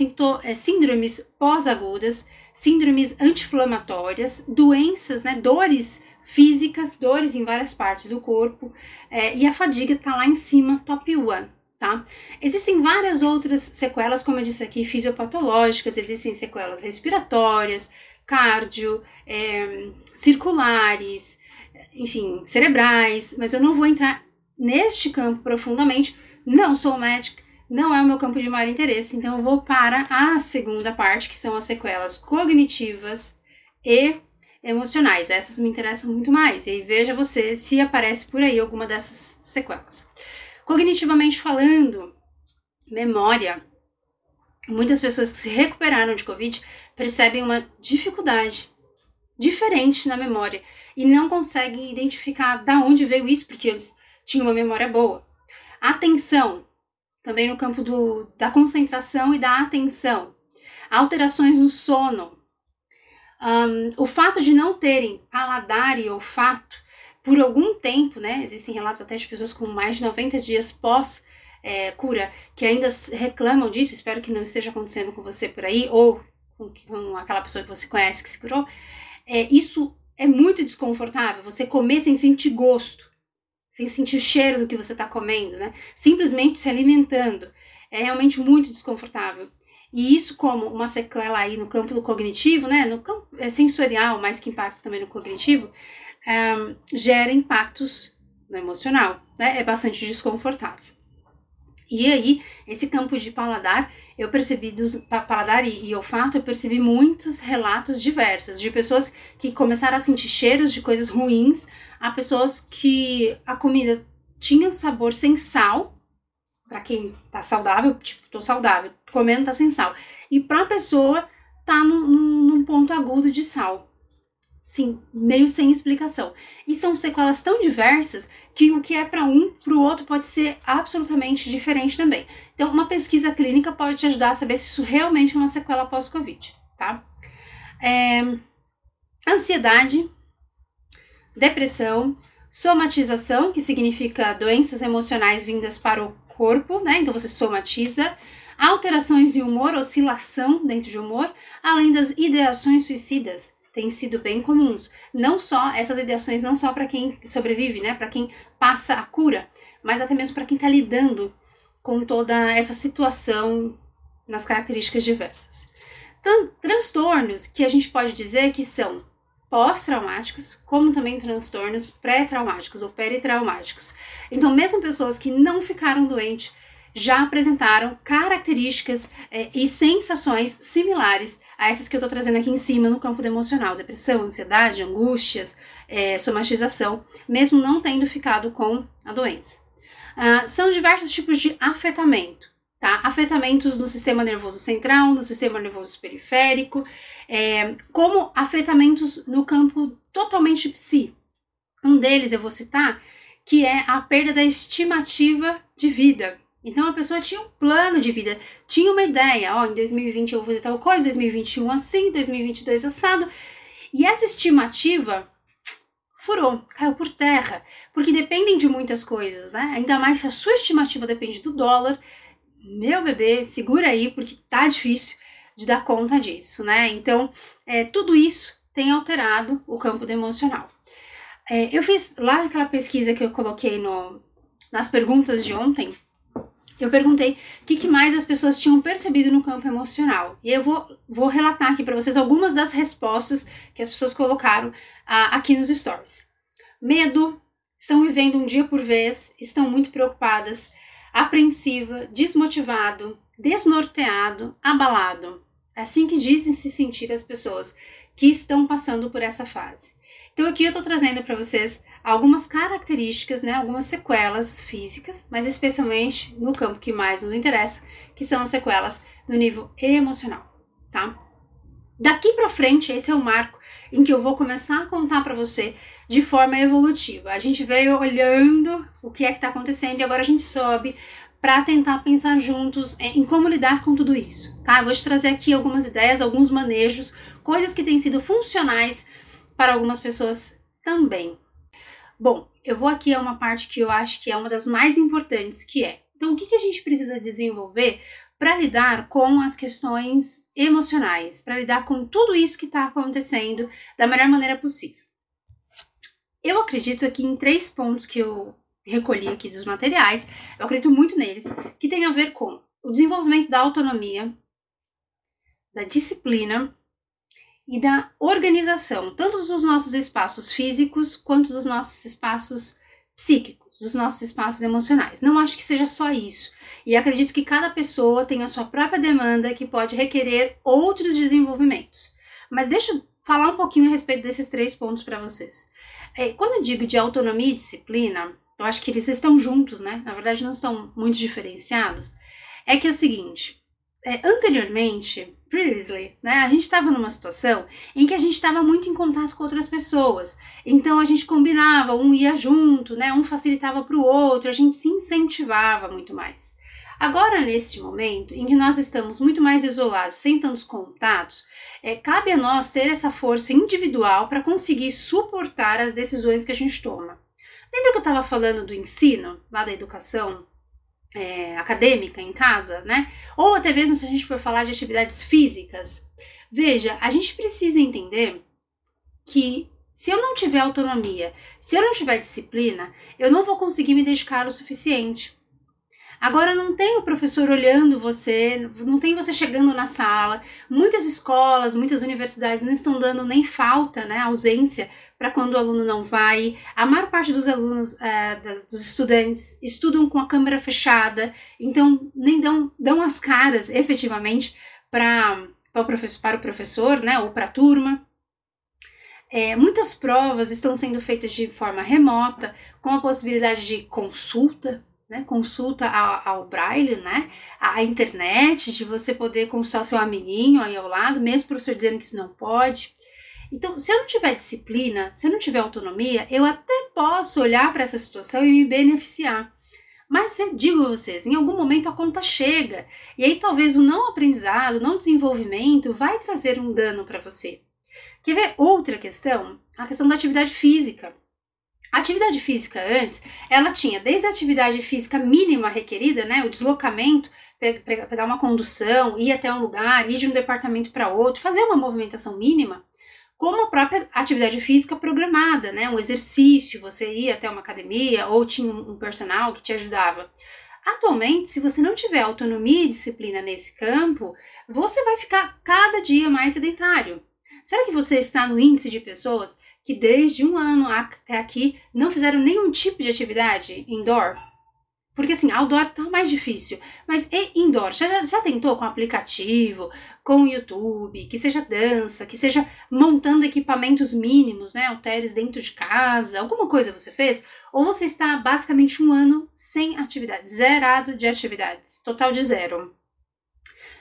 é, síndromes pós-agudas, síndromes anti-inflamatórias, doenças, né, dores físicas, dores em várias partes do corpo, é, e a fadiga está lá em cima, top one, tá? Existem várias outras sequelas, como eu disse aqui, fisiopatológicas, existem sequelas respiratórias, cardio, é, circulares, enfim, cerebrais, mas eu não vou entrar neste campo profundamente, não sou médica, não é o meu campo de maior interesse, então eu vou para a segunda parte, que são as sequelas cognitivas e emocionais. Essas me interessam muito mais. E aí veja você se aparece por aí alguma dessas sequelas. Cognitivamente falando, memória. Muitas pessoas que se recuperaram de Covid percebem uma dificuldade diferente na memória e não conseguem identificar da onde veio isso, porque eles tinham uma memória boa. Atenção, também no campo do, da concentração e da atenção. Alterações no sono. Um, o fato de não terem paladar e olfato por algum tempo, né? Existem relatos até de pessoas com mais de 90 dias pós é, cura que ainda reclamam disso. Espero que não esteja acontecendo com você por aí ou com, com aquela pessoa que você conhece que se curou. É, isso é muito desconfortável. Você comer sem sentir gosto sem sentir o cheiro do que você está comendo, né? Simplesmente se alimentando. É realmente muito desconfortável. E isso como uma sequela aí no campo do cognitivo, né? No campo é sensorial, mais que impacto também no cognitivo, um, gera impactos no emocional, né? É bastante desconfortável. E aí, esse campo de paladar, eu percebi dos paladar e, e, olfato, eu percebi muitos relatos diversos de pessoas que começaram a sentir cheiros de coisas ruins, a pessoas que a comida tinha um sabor sem sal, para quem tá saudável, tipo, tô saudável, comendo tá sem sal. E pra pessoa tá num, num ponto agudo de sal. Sim, meio sem explicação. E são sequelas tão diversas que o que é para um, para o outro pode ser absolutamente diferente também. Então, uma pesquisa clínica pode te ajudar a saber se isso realmente é uma sequela pós-Covid, tá? É, ansiedade, depressão, somatização, que significa doenças emocionais vindas para o corpo, né? Então você somatiza, alterações de humor, oscilação dentro de humor, além das ideações suicidas, têm sido bem comuns. Não só essas ideações, não só para quem sobrevive, né? Para quem passa a cura, mas até mesmo para quem está lidando com toda essa situação nas características diversas. Transtornos que a gente pode dizer que são pós-traumáticos, como também transtornos pré-traumáticos ou peritraumáticos. Então, mesmo pessoas que não ficaram doentes já apresentaram características é, e sensações similares a essas que eu estou trazendo aqui em cima no campo emocional: depressão, ansiedade, angústias, é, somatização, mesmo não tendo ficado com a doença. Uh, são diversos tipos de afetamento tá? Afetamentos no sistema nervoso central, no sistema nervoso periférico, é, como afetamentos no campo totalmente psi. Um deles eu vou citar, que é a perda da estimativa de vida. Então a pessoa tinha um plano de vida, tinha uma ideia, ó, em 2020 eu vou fazer tal coisa, 2021 assim, 2022 assado. E essa estimativa furou, caiu por terra, porque dependem de muitas coisas, né? Ainda mais se a sua estimativa depende do dólar, meu bebê, segura aí, porque tá difícil de dar conta disso, né? Então, é, tudo isso tem alterado o campo do emocional. É, eu fiz lá aquela pesquisa que eu coloquei no, nas perguntas de ontem, eu perguntei o que, que, mais as pessoas tinham percebido no campo emocional. E eu vou, vou relatar aqui para vocês algumas das respostas que as pessoas colocaram ah, aqui nos stories. Medo, estão vivendo um dia por vez, estão muito preocupadas, apreensiva, desmotivado, desnorteado, abalado. É assim que dizem se sentir as pessoas que estão passando por essa fase. Então aqui eu estou trazendo para vocês algumas características, né, algumas sequelas físicas, mas especialmente no campo que mais nos interessa, que são as sequelas no nível emocional, tá? Daqui para frente, esse é o marco em que eu vou começar a contar para você de forma evolutiva. A gente veio olhando o que é que está acontecendo e agora a gente sobe para tentar pensar juntos em como lidar com tudo isso, tá? Eu vou te trazer aqui algumas ideias, alguns manejos, coisas que têm sido funcionais para algumas pessoas também. Bom, eu vou aqui a uma parte que eu acho que é uma das mais importantes, que é, então o que, que a gente precisa desenvolver para lidar com as questões emocionais, para lidar com tudo isso que está acontecendo da melhor maneira possível. Eu acredito aqui em três pontos que eu recolhi aqui dos materiais, eu acredito muito neles, que tem a ver com o desenvolvimento da autonomia, da disciplina e da organização, tanto dos nossos espaços físicos quanto dos nossos espaços psíquicos, dos nossos espaços emocionais. Não acho que seja só isso. E acredito que cada pessoa tem a sua própria demanda que pode requerer outros desenvolvimentos. Mas deixa eu falar um pouquinho a respeito desses três pontos para vocês. É, quando eu digo de autonomia e disciplina, eu acho que eles estão juntos, né? Na verdade, não estão muito diferenciados. É que é o seguinte: é, anteriormente, previously, né, a gente estava numa situação em que a gente estava muito em contato com outras pessoas. Então a gente combinava, um ia junto, né, um facilitava para o outro, a gente se incentivava muito mais. Agora, neste momento em que nós estamos muito mais isolados, sem tantos contatos, é, cabe a nós ter essa força individual para conseguir suportar as decisões que a gente toma. Lembra que eu estava falando do ensino, lá da educação é, acadêmica em casa, né? Ou até mesmo se a gente for falar de atividades físicas. Veja, a gente precisa entender que se eu não tiver autonomia, se eu não tiver disciplina, eu não vou conseguir me dedicar o suficiente. Agora não tem o professor olhando você, não tem você chegando na sala. Muitas escolas, muitas universidades não estão dando nem falta, né, ausência para quando o aluno não vai. A maior parte dos alunos, é, das, dos estudantes, estudam com a câmera fechada, então nem dão, dão as caras efetivamente para o professor, para o professor, né, ou para a turma. É, muitas provas estão sendo feitas de forma remota, com a possibilidade de consulta né, consulta ao, ao braille, né, a internet, de você poder consultar seu amiguinho aí ao lado, mesmo o professor dizendo que isso não pode. Então, se eu não tiver disciplina, se eu não tiver autonomia, eu até posso olhar para essa situação e me beneficiar. Mas eu digo a vocês, em algum momento a conta chega, e aí talvez o não aprendizado, o não desenvolvimento vai trazer um dano para você. Quer ver outra questão? A questão da atividade física. Atividade física antes, ela tinha desde a atividade física mínima requerida, né, o deslocamento, pegar uma condução, ir até um lugar, ir de um departamento para outro, fazer uma movimentação mínima, como a própria atividade física programada, né, um exercício, você ia até uma academia ou tinha um personal que te ajudava. Atualmente, se você não tiver autonomia e disciplina nesse campo, você vai ficar cada dia mais sedentário. Será que você está no índice de pessoas que desde um ano até aqui não fizeram nenhum tipo de atividade indoor? Porque assim, outdoor tá mais difícil. Mas e indoor? Já, já tentou com aplicativo, com YouTube, que seja dança, que seja montando equipamentos mínimos, né? Halteres dentro de casa, alguma coisa você fez? Ou você está basicamente um ano sem atividades, zerado de atividades, total de zero?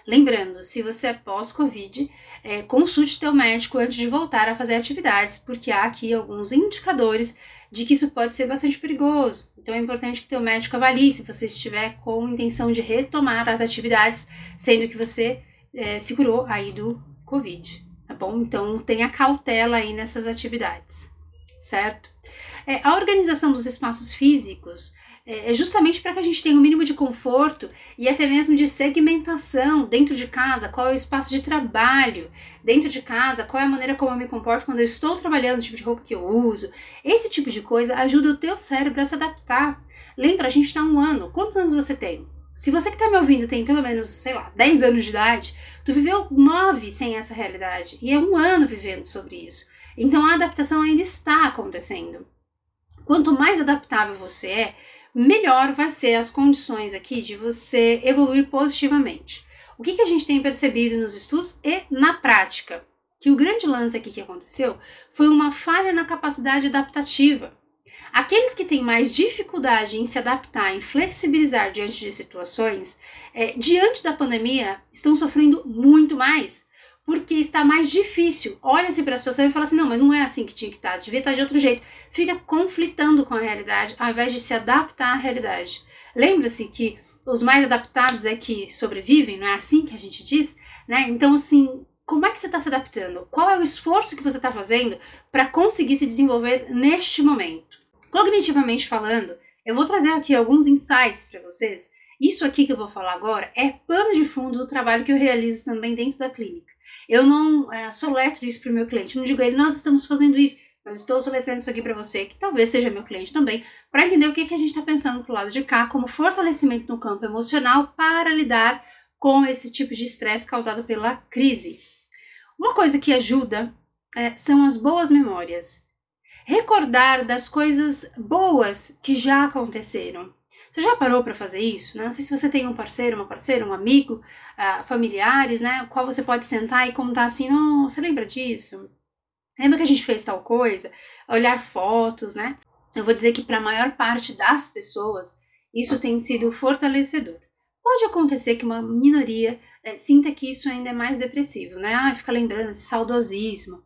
Lembrando, se você é pós-Covid, é, consulte seu médico antes de voltar a fazer atividades, porque há aqui alguns indicadores de que isso pode ser bastante perigoso. Então é importante que teu médico avalie se você estiver com intenção de retomar as atividades, sendo que você é, se curou aí do Covid, tá bom? Então tenha cautela aí nessas atividades, certo? É, a organização dos espaços físicos é, é justamente para que a gente tenha o um mínimo de conforto e até mesmo de segmentação dentro de casa, qual é o espaço de trabalho dentro de casa, qual é a maneira como eu me comporto quando eu estou trabalhando, o tipo de roupa que eu uso. Esse tipo de coisa ajuda o teu cérebro a se adaptar. Lembra, a gente está um ano. Quantos anos você tem? Se você que está me ouvindo tem pelo menos, sei lá, 10 anos de idade, tu viveu 9 sem essa realidade. E é um ano vivendo sobre isso. Então a adaptação ainda está acontecendo. Quanto mais adaptável você é, melhor vai ser as condições aqui de você evoluir positivamente. o que, que a gente tem percebido nos estudos e na prática? Que o grande lance aqui que aconteceu foi uma falha na capacidade adaptativa. Aqueles que têm mais dificuldade em se adaptar, em flexibilizar diante de situações, é, diante da pandemia, estão sofrendo muito mais, porque está mais difícil. Olha-se para a situação e fala assim: não, mas não é assim que tinha que estar, devia estar de outro jeito. Fica conflitando com a realidade ao invés de se adaptar à realidade. Lembra-se que os mais adaptados é que sobrevivem, não é assim que a gente diz? Né? Então, assim, como é que você está se adaptando? Qual é o esforço que você está fazendo para conseguir se desenvolver neste momento? Cognitivamente falando, eu vou trazer aqui alguns insights para vocês. Isso aqui que eu vou falar agora é pano de fundo do trabalho que eu realizo também dentro da clínica. Eu não é, soletro isso para o meu cliente, não digo a ele, nós estamos fazendo isso, mas estou soletrando isso aqui para você, que talvez seja meu cliente também, para entender o que, que a gente está pensando pro lado de cá como fortalecimento no campo emocional para lidar com esse tipo de estresse causado pela crise. Uma coisa que ajuda é, são as boas memórias. Recordar das coisas boas que já aconteceram. Você já parou para fazer isso? Né? Não sei se você tem um parceiro, uma parceira, um amigo, uh, familiares, né? Qual você pode sentar e contar assim: não, você lembra disso? Lembra que a gente fez tal coisa? Olhar fotos, né? Eu vou dizer que para a maior parte das pessoas isso tem sido fortalecedor. Pode acontecer que uma minoria é, sinta que isso ainda é mais depressivo, né? Ah, fica lembrando esse saudosismo.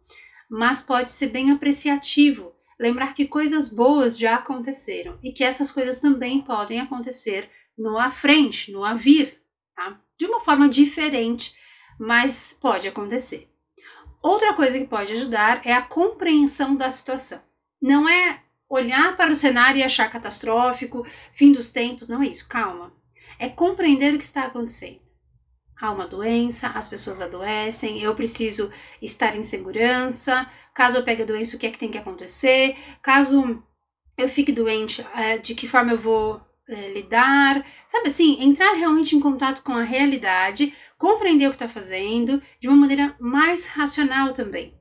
Mas pode ser bem apreciativo lembrar que coisas boas já aconteceram e que essas coisas também podem acontecer no à frente, no a vir, tá? De uma forma diferente, mas pode acontecer. Outra coisa que pode ajudar é a compreensão da situação. Não é olhar para o cenário e achar catastrófico, fim dos tempos, não é isso, calma. É compreender o que está acontecendo. Há uma doença, as pessoas adoecem, eu preciso estar em segurança. Caso eu pegue a doença, o que é que tem que acontecer? Caso eu fique doente, é, de que forma eu vou é, lidar, sabe assim, entrar realmente em contato com a realidade, compreender o que está fazendo de uma maneira mais racional também.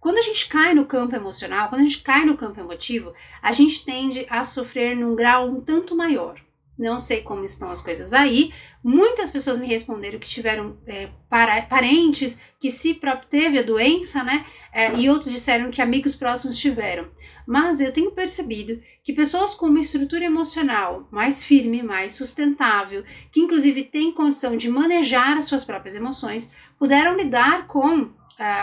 Quando a gente cai no campo emocional, quando a gente cai no campo emotivo, a gente tende a sofrer num grau um tanto maior. Não sei como estão as coisas aí. Muitas pessoas me responderam que tiveram é, para, parentes que se teve a doença, né? É, e outros disseram que amigos próximos tiveram. Mas eu tenho percebido que pessoas com uma estrutura emocional mais firme, mais sustentável, que inclusive têm condição de manejar as suas próprias emoções, puderam lidar com uh,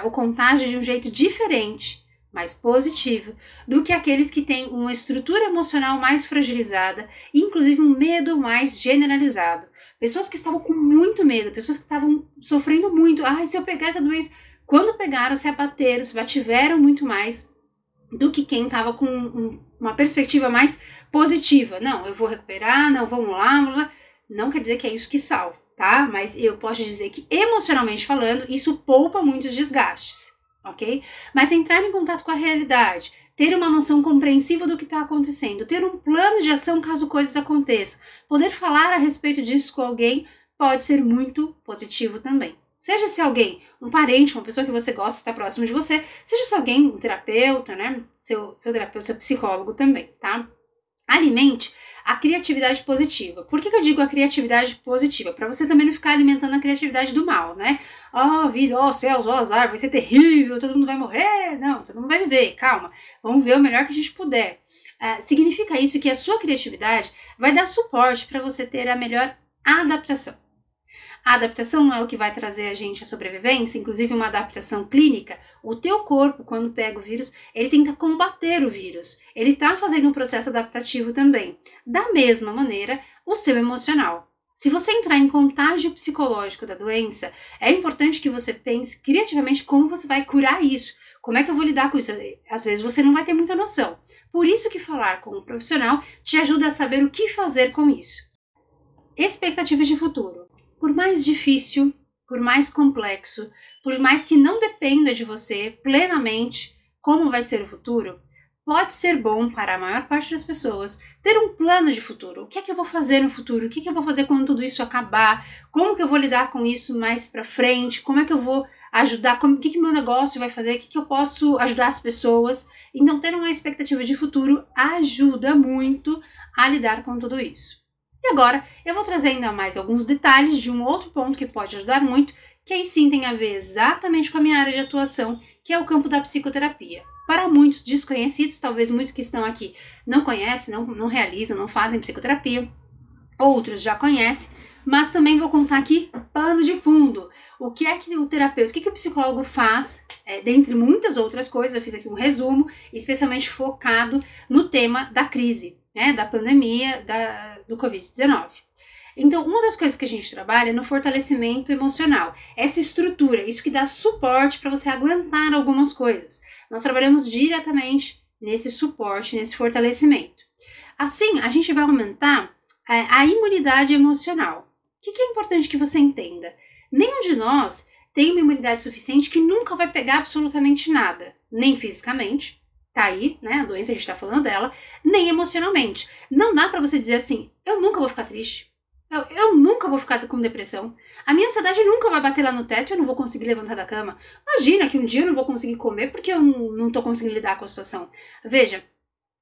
o contágio de um jeito diferente mais positivo do que aqueles que têm uma estrutura emocional mais fragilizada inclusive um medo mais generalizado. Pessoas que estavam com muito medo, pessoas que estavam sofrendo muito. Ah, se eu pegar essa doença, quando pegaram, se abateram, se bativeram muito mais do que quem estava com um, uma perspectiva mais positiva. Não, eu vou recuperar, não, vamos lá, vamos lá. Não quer dizer que é isso que salva, tá? Mas eu posso dizer que emocionalmente falando, isso poupa muitos desgastes ok? Mas entrar em contato com a realidade, ter uma noção compreensiva do que está acontecendo, ter um plano de ação caso coisas aconteçam, poder falar a respeito disso com alguém pode ser muito positivo também. Seja se alguém, um parente, uma pessoa que você gosta, está próximo de você, seja se alguém, um terapeuta, né? Seu, seu terapeuta, seu psicólogo também, tá? Alimente a criatividade positiva. Por que, que eu digo a criatividade positiva? Para você também não ficar alimentando a criatividade do mal, né? Ó, oh, vida, ó oh, céus, ó oh, azar, vai ser terrível, todo mundo vai morrer. Não, todo mundo vai viver, calma. Vamos ver o melhor que a gente puder. Uh, significa isso que a sua criatividade vai dar suporte para você ter a melhor adaptação. A adaptação não é o que vai trazer a gente a sobrevivência, inclusive uma adaptação clínica. O teu corpo, quando pega o vírus, ele tenta combater o vírus. Ele está fazendo um processo adaptativo também. Da mesma maneira, o seu emocional. Se você entrar em contágio psicológico da doença, é importante que você pense criativamente como você vai curar isso. Como é que eu vou lidar com isso? Às vezes você não vai ter muita noção. Por isso que falar com um profissional te ajuda a saber o que fazer com isso. Expectativas de futuro por mais difícil, por mais complexo, por mais que não dependa de você plenamente como vai ser o futuro, pode ser bom para a maior parte das pessoas ter um plano de futuro. O que é que eu vou fazer no futuro? O que é que eu vou fazer quando tudo isso acabar? Como que eu vou lidar com isso mais para frente? Como é que eu vou ajudar? Como, o que que meu negócio vai fazer? O que que eu posso ajudar as pessoas? Então, ter uma expectativa de futuro ajuda muito a lidar com tudo isso. E agora eu vou trazer ainda mais alguns detalhes de um outro ponto que pode ajudar muito, que aí sim tem a ver exatamente com a minha área de atuação, que é o campo da psicoterapia. Para muitos desconhecidos, talvez muitos que estão aqui não conhecem, não, não realizam, não fazem psicoterapia, outros já conhecem, mas também vou contar aqui pano de fundo. O que é que o terapeuta, o que, que o psicólogo faz, é, dentre muitas outras coisas, eu fiz aqui um resumo, especialmente focado no tema da crise, né, da pandemia da, do Covid-19. Então, uma das coisas que a gente trabalha é no fortalecimento emocional, essa estrutura, isso que dá suporte para você aguentar algumas coisas. Nós trabalhamos diretamente nesse suporte, nesse fortalecimento. Assim, a gente vai aumentar é, a imunidade emocional que, que é importante que você entenda? Nenhum de nós tem uma imunidade suficiente que nunca vai pegar absolutamente nada, nem fisicamente, tá aí, né? A doença a gente tá falando dela, nem emocionalmente. Não dá para você dizer assim, eu nunca vou ficar triste. Eu, eu, nunca vou ficar com depressão. A minha ansiedade nunca vai bater lá no teto e eu não vou conseguir levantar da cama. Imagina que um dia eu não vou conseguir comer porque eu não, tô conseguindo lidar com a situação. Veja,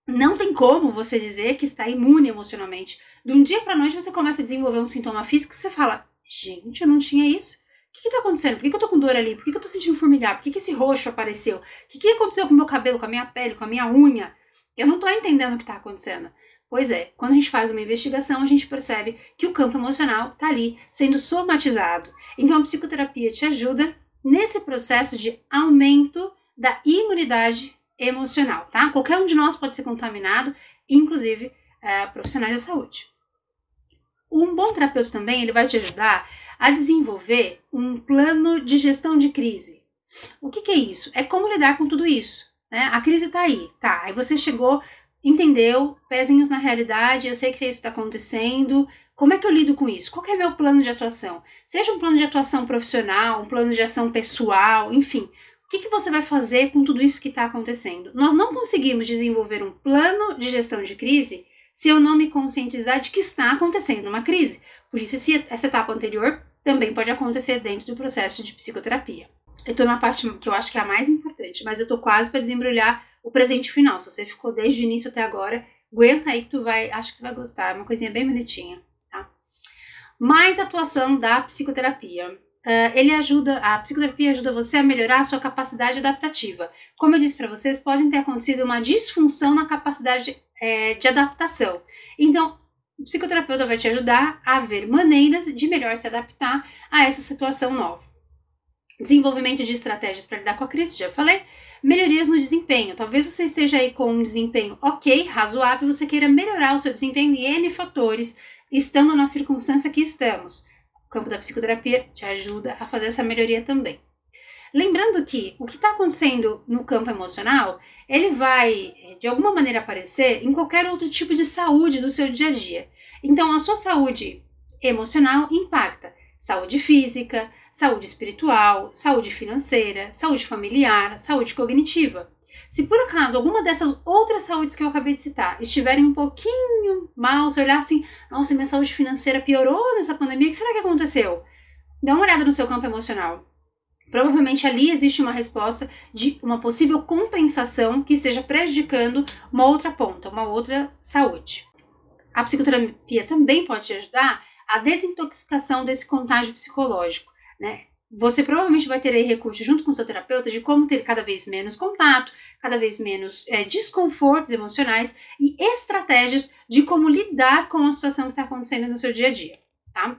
não tem como você dizer que está imune emocionalmente. De um dia para noite você começa a desenvolver um sintoma físico que você fala: gente, eu não tinha isso. O que está acontecendo? Por que, que, eu tô com dor ali? Por que, que eu tô sentindo formigar? Por que, que esse roxo apareceu? O que, que aconteceu com o meu cabelo, com a minha pele, com a minha unha? Eu não tô entendendo o que está acontecendo. Pois é, quando a gente faz uma investigação, a gente percebe que o campo emocional está ali sendo somatizado. Então a psicoterapia te ajuda nesse processo de aumento da imunidade emocional, tá? Qualquer um de nós pode ser contaminado, inclusive é, profissionais da saúde. Um bom terapeuta também ele vai te ajudar a desenvolver um plano de gestão de crise. O que, que é isso? É como lidar com tudo isso. Né? A crise está aí, tá? Aí você chegou, entendeu, pezinhos na realidade, eu sei que isso está acontecendo. Como é que eu lido com isso? Qual é meu plano de atuação? Seja um plano de atuação profissional, um plano de ação pessoal, enfim. O que, que você vai fazer com tudo isso que está acontecendo? Nós não conseguimos desenvolver um plano de gestão de crise se eu não me conscientizar de que está acontecendo uma crise. Por isso, essa etapa anterior também pode acontecer dentro do processo de psicoterapia. Eu estou na parte que eu acho que é a mais importante, mas eu estou quase para desembrulhar o presente final. Se você ficou desde o início até agora, aguenta aí que tu vai, acho que tu vai gostar. É uma coisinha bem bonitinha, tá? Mais atuação da psicoterapia. Uh, ele ajuda, a psicoterapia ajuda você a melhorar a sua capacidade adaptativa. Como eu disse para vocês, pode ter acontecido uma disfunção na capacidade é, de adaptação. Então, o psicoterapeuta vai te ajudar a ver maneiras de melhor se adaptar a essa situação nova. Desenvolvimento de estratégias para lidar com a crise, já falei. Melhorias no desempenho. Talvez você esteja aí com um desempenho ok, razoável, você queira melhorar o seu desempenho em N fatores, estando na circunstância que estamos campo da psicoterapia te ajuda a fazer essa melhoria também. Lembrando que o que está acontecendo no campo emocional, ele vai, de alguma maneira, aparecer em qualquer outro tipo de saúde do seu dia a dia. Então, a sua saúde emocional impacta saúde física, saúde espiritual, saúde financeira, saúde familiar, saúde cognitiva. Se por acaso alguma dessas outras saúdes que eu acabei de citar estiverem um pouquinho mal, se olhar assim, nossa, minha saúde financeira piorou nessa pandemia, o que será que aconteceu? Dá uma olhada no seu campo emocional. Provavelmente ali existe uma resposta de uma possível compensação que esteja prejudicando uma outra ponta, uma outra saúde. A psicoterapia também pode te ajudar a desintoxicação desse contágio psicológico, né? você provavelmente vai ter aí recursos junto com seu terapeuta de como ter cada vez menos contato, cada vez menos é, desconfortos emocionais e estratégias de como lidar com a situação que está acontecendo no seu dia a dia, tá?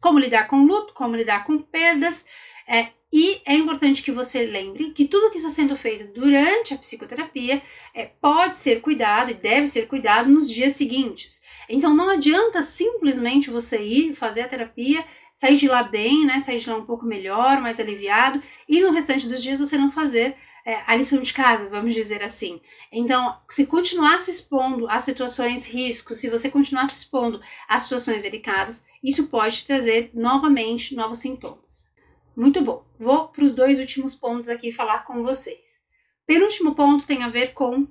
Como lidar com luto, como lidar com perdas, é, e é importante que você lembre que tudo que está sendo feito durante a psicoterapia é, pode ser cuidado e deve ser cuidado nos dias seguintes. Então não adianta simplesmente você ir fazer a terapia, sair de lá bem, né? Sair de lá um pouco melhor, mais aliviado, e no restante dos dias você não fazer é, a lição de casa, vamos dizer assim. Então, se continuar se expondo a situações riscos, se você continuar se expondo a situações delicadas, isso pode trazer novamente novos sintomas. Muito bom. Vou para os dois últimos pontos aqui falar com vocês. Penúltimo ponto tem a ver com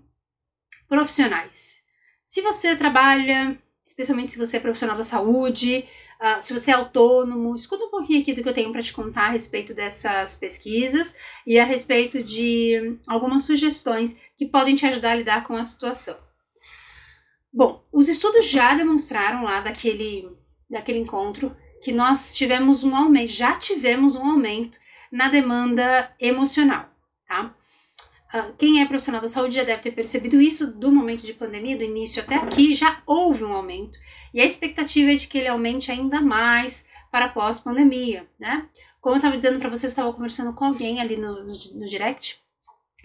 profissionais. Se você trabalha, especialmente se você é profissional da saúde, uh, se você é autônomo, escuta um pouquinho aqui do que eu tenho para te contar a respeito dessas pesquisas e a respeito de algumas sugestões que podem te ajudar a lidar com a situação. Bom, os estudos já demonstraram lá daquele, daquele encontro que nós tivemos um aumento, já tivemos um aumento na demanda emocional, tá? Ah, quem é profissional da saúde já deve ter percebido isso do momento de pandemia, do início até aqui, já houve um aumento. E a expectativa é de que ele aumente ainda mais para pós-pandemia, né? Como eu estava dizendo para vocês, estava conversando com alguém ali no, no, direct,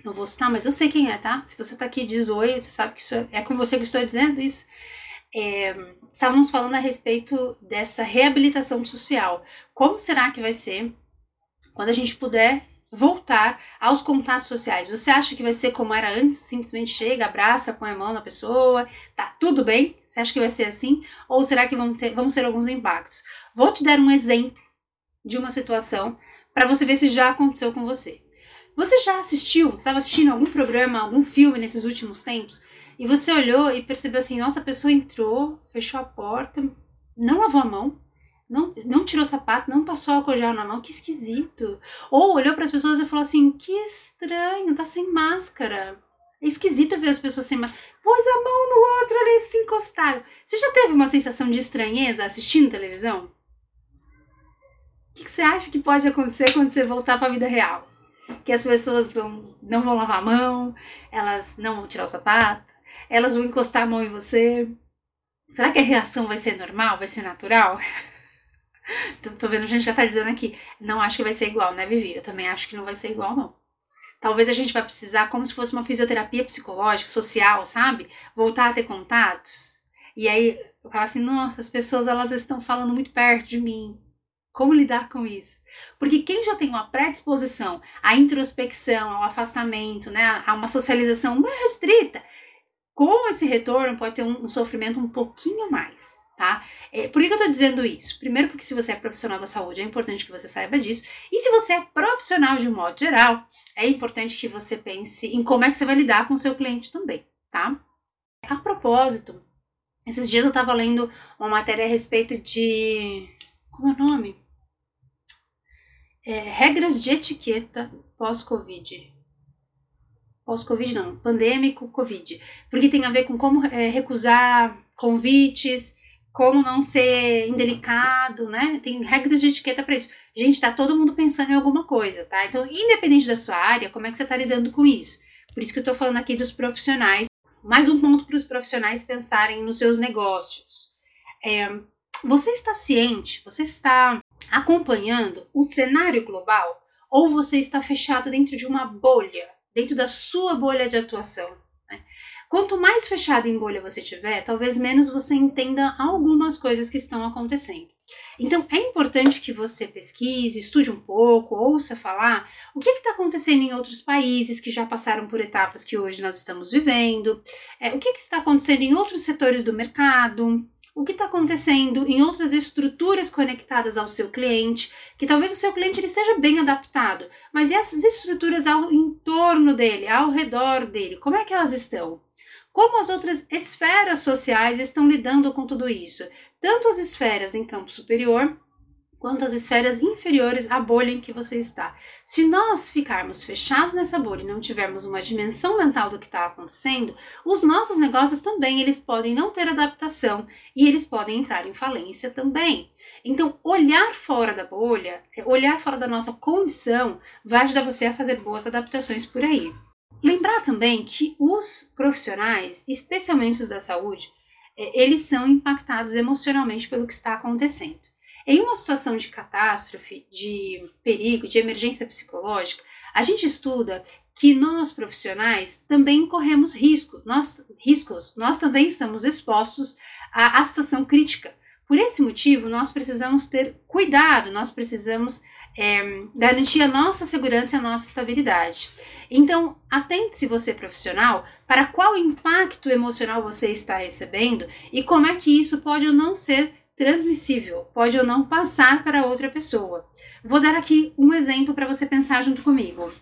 não vou citar, mas eu sei quem é, tá? Se você está aqui diz oi, você sabe que isso é, é com você que estou dizendo isso. É, estávamos falando a respeito dessa reabilitação social. Como será que vai ser quando a gente puder voltar aos contatos sociais. Você acha que vai ser como era antes, simplesmente chega, abraça, põe a mão na pessoa, tá tudo bem? Você acha que vai ser assim? Ou será que vão ter, vão ser alguns impactos? Vou te dar um exemplo de uma situação para você ver se já aconteceu com você. Você já assistiu, estava assistindo algum programa, algum filme nesses últimos tempos, e você olhou e percebeu assim: nossa, a pessoa entrou, fechou a porta, não lavou a mão, não, não tirou o sapato, não passou álcool gel na mão, que esquisito. Ou olhou para as pessoas e falou assim: que estranho, tá sem máscara. É esquisito ver as pessoas sem máscara. Pôs a mão no outro ali se encostaram. Você já teve uma sensação de estranheza assistindo televisão? O que, você acha que pode acontecer quando você voltar para a vida real? Que as pessoas vão, não vão lavar a mão, elas não vão tirar o sapato, elas vão encostar a mão em você. Será que a reação vai ser normal, vai ser natural? *laughs* tô, vendo, a gente já tá dizendo aqui, não acho que vai ser igual, né, Vivi? Eu também acho que não vai ser igual, não. Talvez a gente vai precisar, como se fosse uma fisioterapia psicológica, social, sabe? Voltar a ter contatos. E aí, falar assim, nossa, as pessoas elas estão falando muito perto de mim. Como lidar com isso? Porque quem já tem uma predisposição à introspecção, ao afastamento, né, a uma socialização restrita, com esse retorno pode ter um, um sofrimento um pouquinho mais tá? É, por que, eu tô dizendo isso? Primeiro, porque se você é profissional da saúde, é importante que você saiba disso. E se você é profissional de um modo geral, é importante que você pense em como é que você vai lidar com o seu cliente também, tá? A propósito, esses dias eu tava lendo uma matéria a respeito de. Como é o nome? É, regras de etiqueta pós-Covid. Pós-Covid não, pandêmico Covid. Porque tem a ver com como é, recusar convites, como não ser indelicado, né? Tem regras de etiqueta para isso. Gente, tá todo mundo pensando em alguma coisa, tá? Então, independente da sua área, como é que você tá lidando com isso? Por isso que eu tô falando aqui dos profissionais. Mais um ponto para os profissionais pensarem nos seus negócios. É, você está ciente, você está acompanhando o cenário global ou você está fechado dentro de uma bolha, dentro da sua bolha de atuação? Né? Quanto mais fechado em bolha você tiver, talvez menos você entenda algumas coisas que estão acontecendo. Então é importante que você pesquise, estude um pouco, ouça falar o que está acontecendo em outros países que já passaram por etapas que hoje nós estamos vivendo, é, o que, que está acontecendo em outros setores do mercado, o que está acontecendo em outras estruturas conectadas ao seu cliente, que talvez o seu cliente ele esteja bem adaptado, mas e essas estruturas ao entorno dele, ao redor dele, como é que elas estão? Como as outras esferas sociais estão lidando com tudo isso? Tanto as esferas em campo superior, quanto as esferas inferiores à bolha em que você está. Se nós ficarmos fechados nessa bolha e não tivermos uma dimensão mental do que está acontecendo, os nossos negócios também eles podem não ter adaptação e eles podem entrar em falência também. Então, olhar fora da bolha, olhar fora da nossa condição, vai ajudar você a fazer boas adaptações por aí. Lembrar também que os profissionais, especialmente os da saúde, é, eles são impactados emocionalmente pelo que está acontecendo. Em uma situação de catástrofe, de perigo, de emergência psicológica, a gente estuda que nós profissionais também corremos risco, nós, riscos, nós também estamos expostos à, à situação crítica. Por esse motivo, nós precisamos ter cuidado, nós precisamos é, garantir a nossa segurança e a nossa estabilidade. Então, atente-se você profissional para qual impacto emocional você está recebendo e como é que isso pode ou não ser transmissível, pode ou não passar para outra pessoa. Vou dar aqui um exemplo para você pensar junto comigo.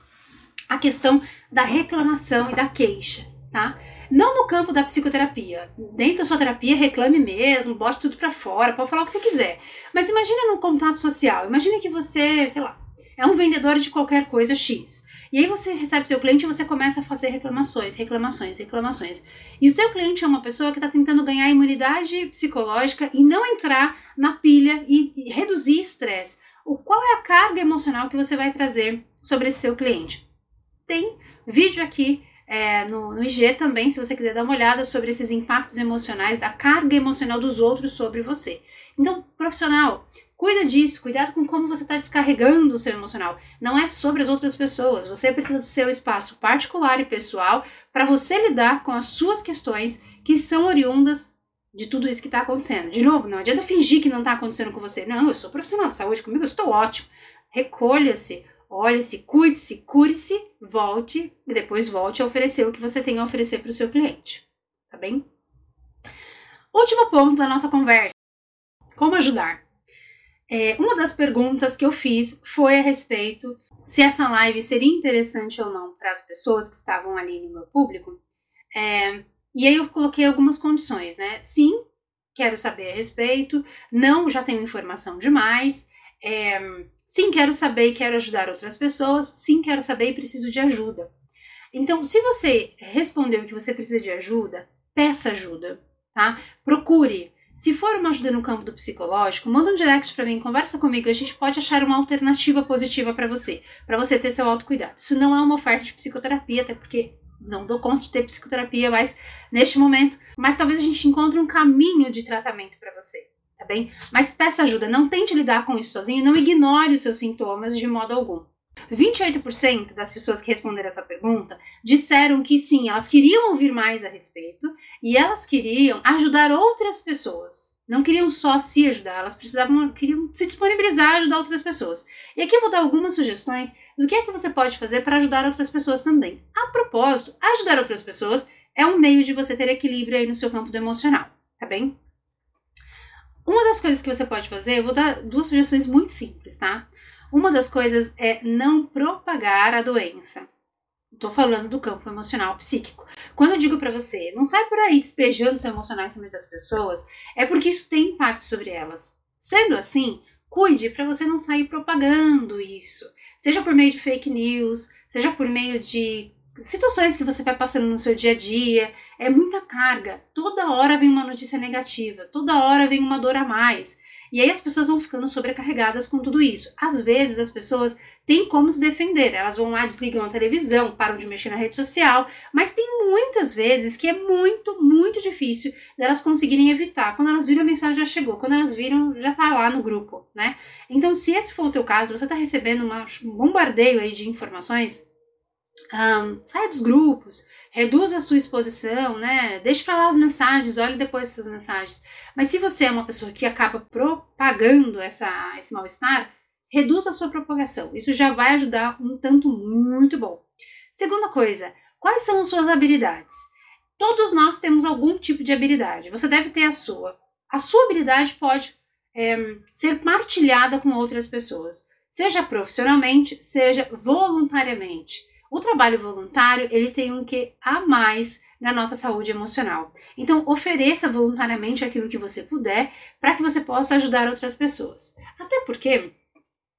A questão da reclamação e da queixa, tá? Não no campo da psicoterapia. Dentro da sua terapia, reclame mesmo, bote tudo para fora, pode falar o que você quiser. Mas imagina no contato social. Imagina que você, sei lá, É um vendedor de qualquer coisa X. E aí você recebe seu cliente e você começa a fazer reclamações, reclamações, reclamações. E o seu cliente é uma pessoa que está tentando ganhar imunidade psicológica e não entrar na pilha e, e reduzir estresse. O qual é a carga emocional que você vai trazer sobre esse seu cliente? Tem vídeo aqui é, no, no IG também, se você quiser dar uma olhada sobre esses impactos emocionais, da carga emocional dos outros sobre você. Então, profissional, Cuida disso, cuidado com como você está descarregando o seu emocional. Não é sobre as outras pessoas. Você precisa do seu espaço particular e pessoal para você lidar com as suas questões que são oriundas de tudo isso que está acontecendo. De novo, não adianta fingir que não está acontecendo com você. Não, eu sou profissional de saúde, comigo eu estou ótimo. Recolha-se, olhe-se, cuide-se, cure-se, volte e depois volte a oferecer o que você tem a oferecer para o seu cliente. Tá bem? Último ponto da nossa conversa: como ajudar? É, uma das perguntas que eu fiz foi a respeito se essa live seria interessante ou não para as pessoas que estavam ali no meu público. É, e aí eu coloquei algumas condições, né? Sim, quero saber a respeito. Não, já tenho informação demais. É, sim, quero saber e quero ajudar outras pessoas. Sim, quero saber e preciso de ajuda. Então, se você respondeu que você precisa de ajuda, peça ajuda, tá? Procure. Se for uma ajuda no campo do psicológico, manda um direct para mim, conversa comigo, a gente pode achar uma alternativa positiva para você, para você ter seu autocuidado. Isso não é uma oferta de psicoterapia, até porque não dou conta de ter psicoterapia mais neste momento, mas talvez a gente encontre um caminho de tratamento para você, tá bem? Mas peça ajuda, não tente lidar com isso sozinho, não ignore os seus sintomas de modo algum. 28% das pessoas que responderam essa pergunta disseram que sim, elas queriam ouvir mais a respeito e elas queriam ajudar outras pessoas. Não queriam só se ajudar, elas precisavam, queriam se disponibilizar a ajudar outras pessoas. E aqui eu vou dar algumas sugestões do que é que você pode fazer para ajudar outras pessoas também. A propósito, ajudar outras pessoas é um meio de você ter equilíbrio aí no seu campo do emocional, tá bem? Uma das coisas que você pode fazer, eu vou dar duas sugestões muito simples, tá? Uma das coisas é não propagar a doença. Estou falando do campo emocional psíquico. Quando eu digo para você, não sai por aí despejando seu emocional em cima das pessoas, é porque isso tem impacto sobre elas. Sendo assim, cuide para você não sair propagando isso. Seja por meio de fake news, seja por meio de situações que você vai passando no seu dia a dia. É muita carga. Toda hora vem uma notícia negativa, toda hora vem uma dor a mais. E aí as pessoas vão ficando sobrecarregadas com tudo isso. Às vezes as pessoas têm como se defender, elas vão lá, desligam a televisão, param de mexer na rede social, mas tem muitas vezes que é muito, muito difícil delas conseguirem evitar. Quando elas viram a mensagem já chegou, quando elas viram já tá lá no grupo, né? Então, se esse for o teu caso, você tá recebendo uma, um bombardeio aí de informações, um, saia dos grupos, reduza a sua exposição, né? Deixe para lá as mensagens, olhe depois essas mensagens. Mas se você é uma pessoa que acaba propagando essa, esse mal-estar, reduza a sua propagação. Isso já vai ajudar um tanto muito bom. Segunda coisa, quais são as suas habilidades? Todos nós temos algum tipo de habilidade. Você deve ter a sua. A sua habilidade pode é, ser partilhada com outras pessoas, seja profissionalmente, seja voluntariamente. O trabalho voluntário, ele tem um que a mais na nossa saúde emocional. Então, ofereça voluntariamente aquilo que você puder para que você possa ajudar outras pessoas. Até porque,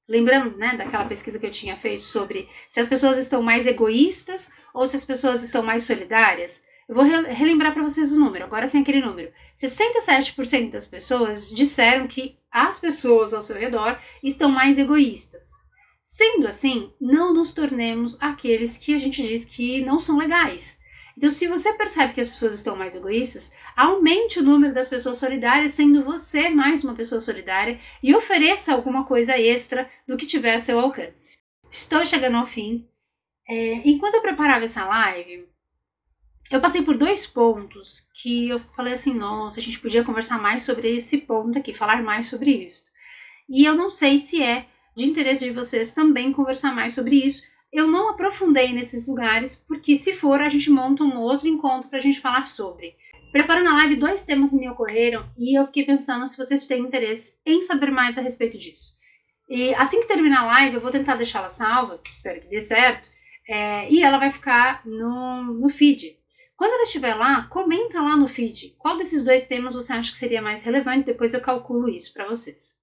lembrando né, daquela pesquisa que eu tinha feito sobre se as pessoas estão mais egoístas ou se as pessoas estão mais solidárias, eu vou relembrar para vocês o número, agora sem aquele número. 67% das pessoas disseram que as pessoas ao seu redor estão mais egoístas. Sendo assim, não nos tornemos aqueles que a gente diz que não são legais. Então, se você percebe que as pessoas estão mais egoístas, aumente o número das pessoas solidárias, sendo você mais uma pessoa solidária e ofereça alguma coisa extra do que tiver a seu alcance. Estou chegando ao fim. É, enquanto eu preparava essa live, eu passei por dois pontos que eu falei assim: nossa, a gente podia conversar mais sobre esse ponto aqui, falar mais sobre isso. E eu não sei se é de interesse de vocês também conversar mais sobre isso. Eu não aprofundei nesses lugares, porque se for, a gente monta um outro encontro para a gente falar sobre. Preparando a live, dois temas me ocorreram e eu fiquei pensando se vocês têm interesse em saber mais a respeito disso. E assim que terminar a live, eu vou tentar deixá-la salva, espero que dê certo, é, e ela vai ficar no, no feed. Quando ela estiver lá, comenta lá no feed qual desses dois temas você acha que seria mais relevante, depois eu calculo isso para vocês.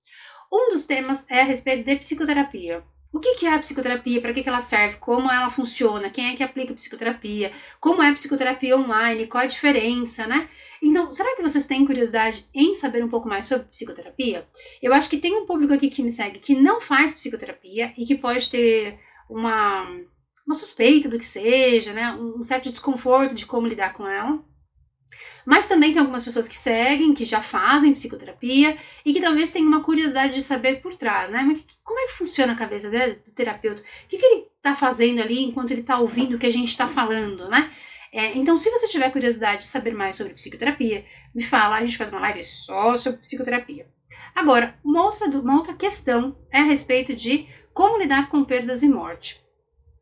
Um dos temas é a respeito de psicoterapia. o que, é a psicoterapia, para que ela serve, como ela funciona, quem é que aplica psicoterapia, como é a psicoterapia online, qual a diferença, né? Então, será que vocês têm curiosidade em saber um pouco mais sobre psicoterapia? Eu acho que tem um público aqui que me segue que não faz psicoterapia e que pode ter uma, uma suspeita do que seja, né? Um certo desconforto de como lidar com ela. Mas também tem algumas pessoas que seguem, que já fazem psicoterapia e que talvez tenham uma curiosidade de saber por trás, né? Mas como é que funciona a cabeça do terapeuta? O que, que ele está fazendo ali enquanto ele está ouvindo o que a gente está falando, né? É, então, se você tiver curiosidade de saber mais sobre psicoterapia, me fala, a gente faz uma live só sobre psicoterapia. Agora, uma outra, uma outra questão é a respeito de como lidar com perdas e morte.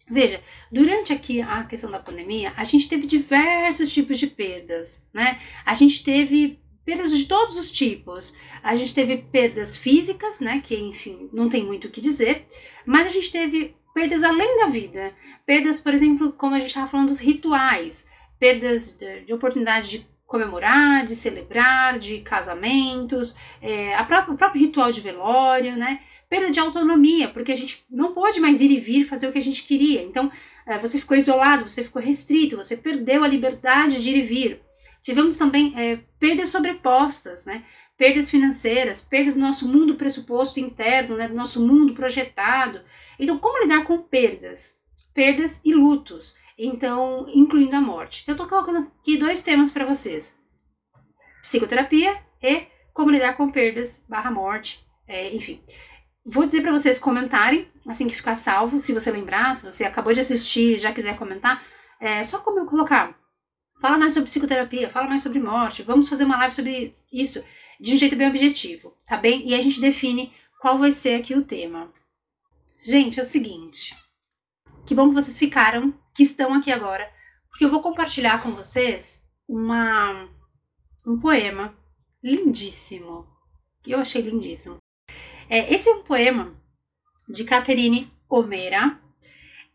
Veja, durante aqui a questão da pandemia, a gente teve diversos tipos de perdas, né? A gente teve perdas de todos os tipos. A gente teve perdas físicas, né? Que, enfim, não tem muito o que dizer, mas a gente teve perdas além da vida. Perdas, por exemplo, como a gente estava falando dos rituais, perdas de, de oportunidade de comemorar, de celebrar, de casamentos, é, a própria, o próprio ritual de velório, né? Perda de autonomia, porque a gente não pôde mais ir e vir fazer o que a gente queria. Então, é, você ficou isolado, você ficou restrito, você perdeu a liberdade de ir e vir. Tivemos também é, perdas sobrepostas, né? Perdas financeiras, perda do nosso mundo pressuposto interno, né? do nosso mundo projetado. Então, como lidar com perdas? Perdas e lutos. Então, incluindo a morte. Então, eu tô colocando aqui dois temas para vocês: psicoterapia e como lidar com perdas barra morte, é, enfim. Vou dizer para vocês comentarem, assim que ficar salvo, se você lembrar, se você acabou de assistir e já quiser comentar, é só como eu colocar. Fala mais sobre psicoterapia, fala mais sobre morte, vamos fazer uma live sobre isso, de um jeito bem objetivo, tá bem? E a gente define qual vai ser aqui o tema. Gente, é o seguinte. Que bom que vocês ficaram, que estão aqui agora, porque eu vou compartilhar com vocês uma um poema lindíssimo. Que eu achei lindíssimo. É, esse é um poema de Catherine Omera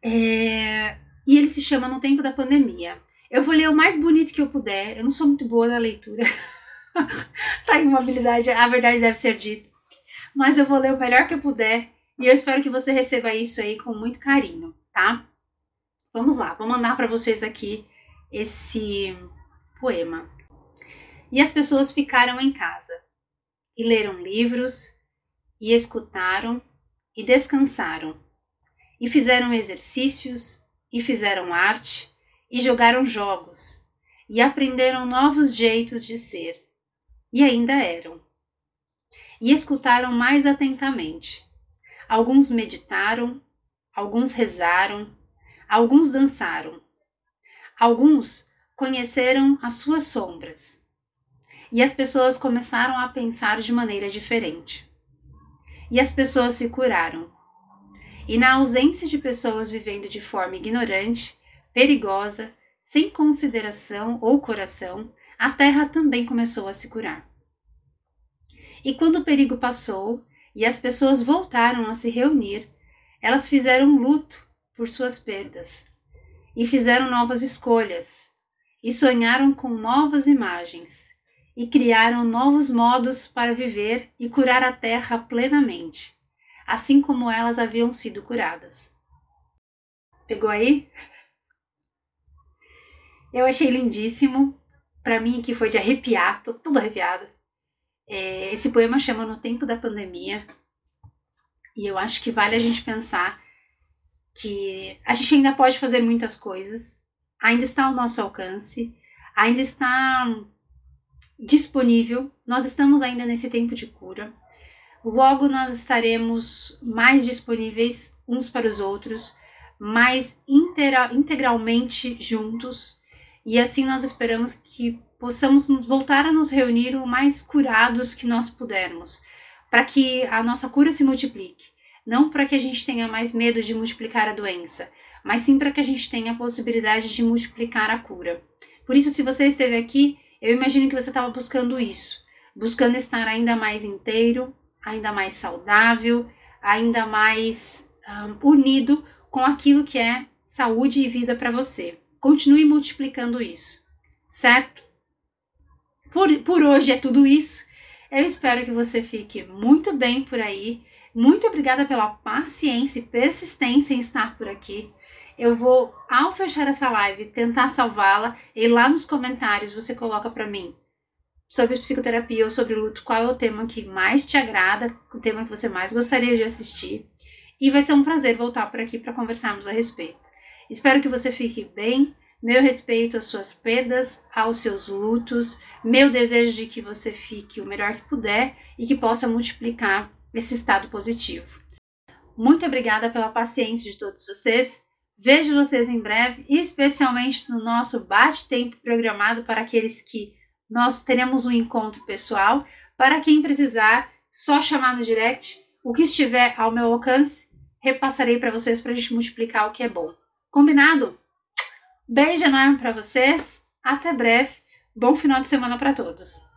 é, e ele se chama No Tempo da Pandemia. Eu vou ler o mais bonito que eu puder. Eu não sou muito boa na leitura. *laughs* tá em uma habilidade, a verdade deve ser dita. Mas eu vou ler o melhor que eu puder e eu espero que você receba isso aí com muito carinho, tá? Vamos lá, vou mandar para vocês aqui esse poema. E as pessoas ficaram em casa e leram livros e escutaram e descansaram, e fizeram exercícios, e fizeram arte, e jogaram jogos, e aprenderam novos jeitos de ser, e ainda eram. E escutaram mais atentamente. Alguns meditaram, alguns rezaram, alguns dançaram. Alguns conheceram as suas sombras. E as pessoas começaram a pensar de maneira diferente e as pessoas se curaram. E na ausência de pessoas vivendo de forma ignorante, perigosa, sem consideração ou coração, a terra também começou a se curar. E quando o perigo passou e as pessoas voltaram a se reunir, elas fizeram luto por suas perdas e fizeram novas escolhas e sonharam com novas imagens e criaram novos modos para viver e curar a terra plenamente, assim como elas haviam sido curadas. Pegou aí? Eu achei lindíssimo. Para mim, que foi de arrepiar, tô tudo arrepiada. É, esse poema chama No Tempo da Pandemia. E eu acho que vale a gente pensar que a gente ainda pode fazer muitas coisas, ainda está ao nosso alcance, ainda está disponível. Nós estamos ainda nesse tempo de cura. Logo nós estaremos mais disponíveis uns para os outros, mais integralmente juntos, e assim nós esperamos que possamos voltar a nos reunir o mais curados que nós pudermos, para que a nossa cura se multiplique. Não para que a gente tenha mais medo de multiplicar a doença, mas sim para que a gente tenha a possibilidade de multiplicar a cura. Por isso, se você esteve aqui, eu imagino que você estava buscando isso, buscando estar ainda mais inteiro, ainda mais saudável, ainda mais um, unido com aquilo que é saúde e vida para você. Continue multiplicando isso, certo? Por, por hoje é tudo isso. Eu espero que você fique muito bem por aí. Muito obrigada pela paciência e persistência em estar por aqui. Eu vou, ao fechar essa live, tentar salvá-la e lá nos comentários você coloca para mim sobre psicoterapia ou sobre luto, qual é o tema que mais te agrada, o tema que você mais gostaria de assistir. E vai ser um prazer voltar por aqui para conversarmos a respeito. Espero que você fique bem. Meu respeito às suas perdas, aos seus lutos, meu desejo de que você fique o melhor que puder e que possa multiplicar esse estado positivo. Muito obrigada pela paciência de todos vocês. Vejo vocês em breve, especialmente no nosso bate-tempo programado para aqueles que nós teremos um encontro pessoal. Para quem precisar, só chamar no direct. O que estiver ao meu alcance, repassarei para vocês para a gente multiplicar o que é bom. Combinado? Beijo enorme para vocês. Até breve. Bom final de semana para todos.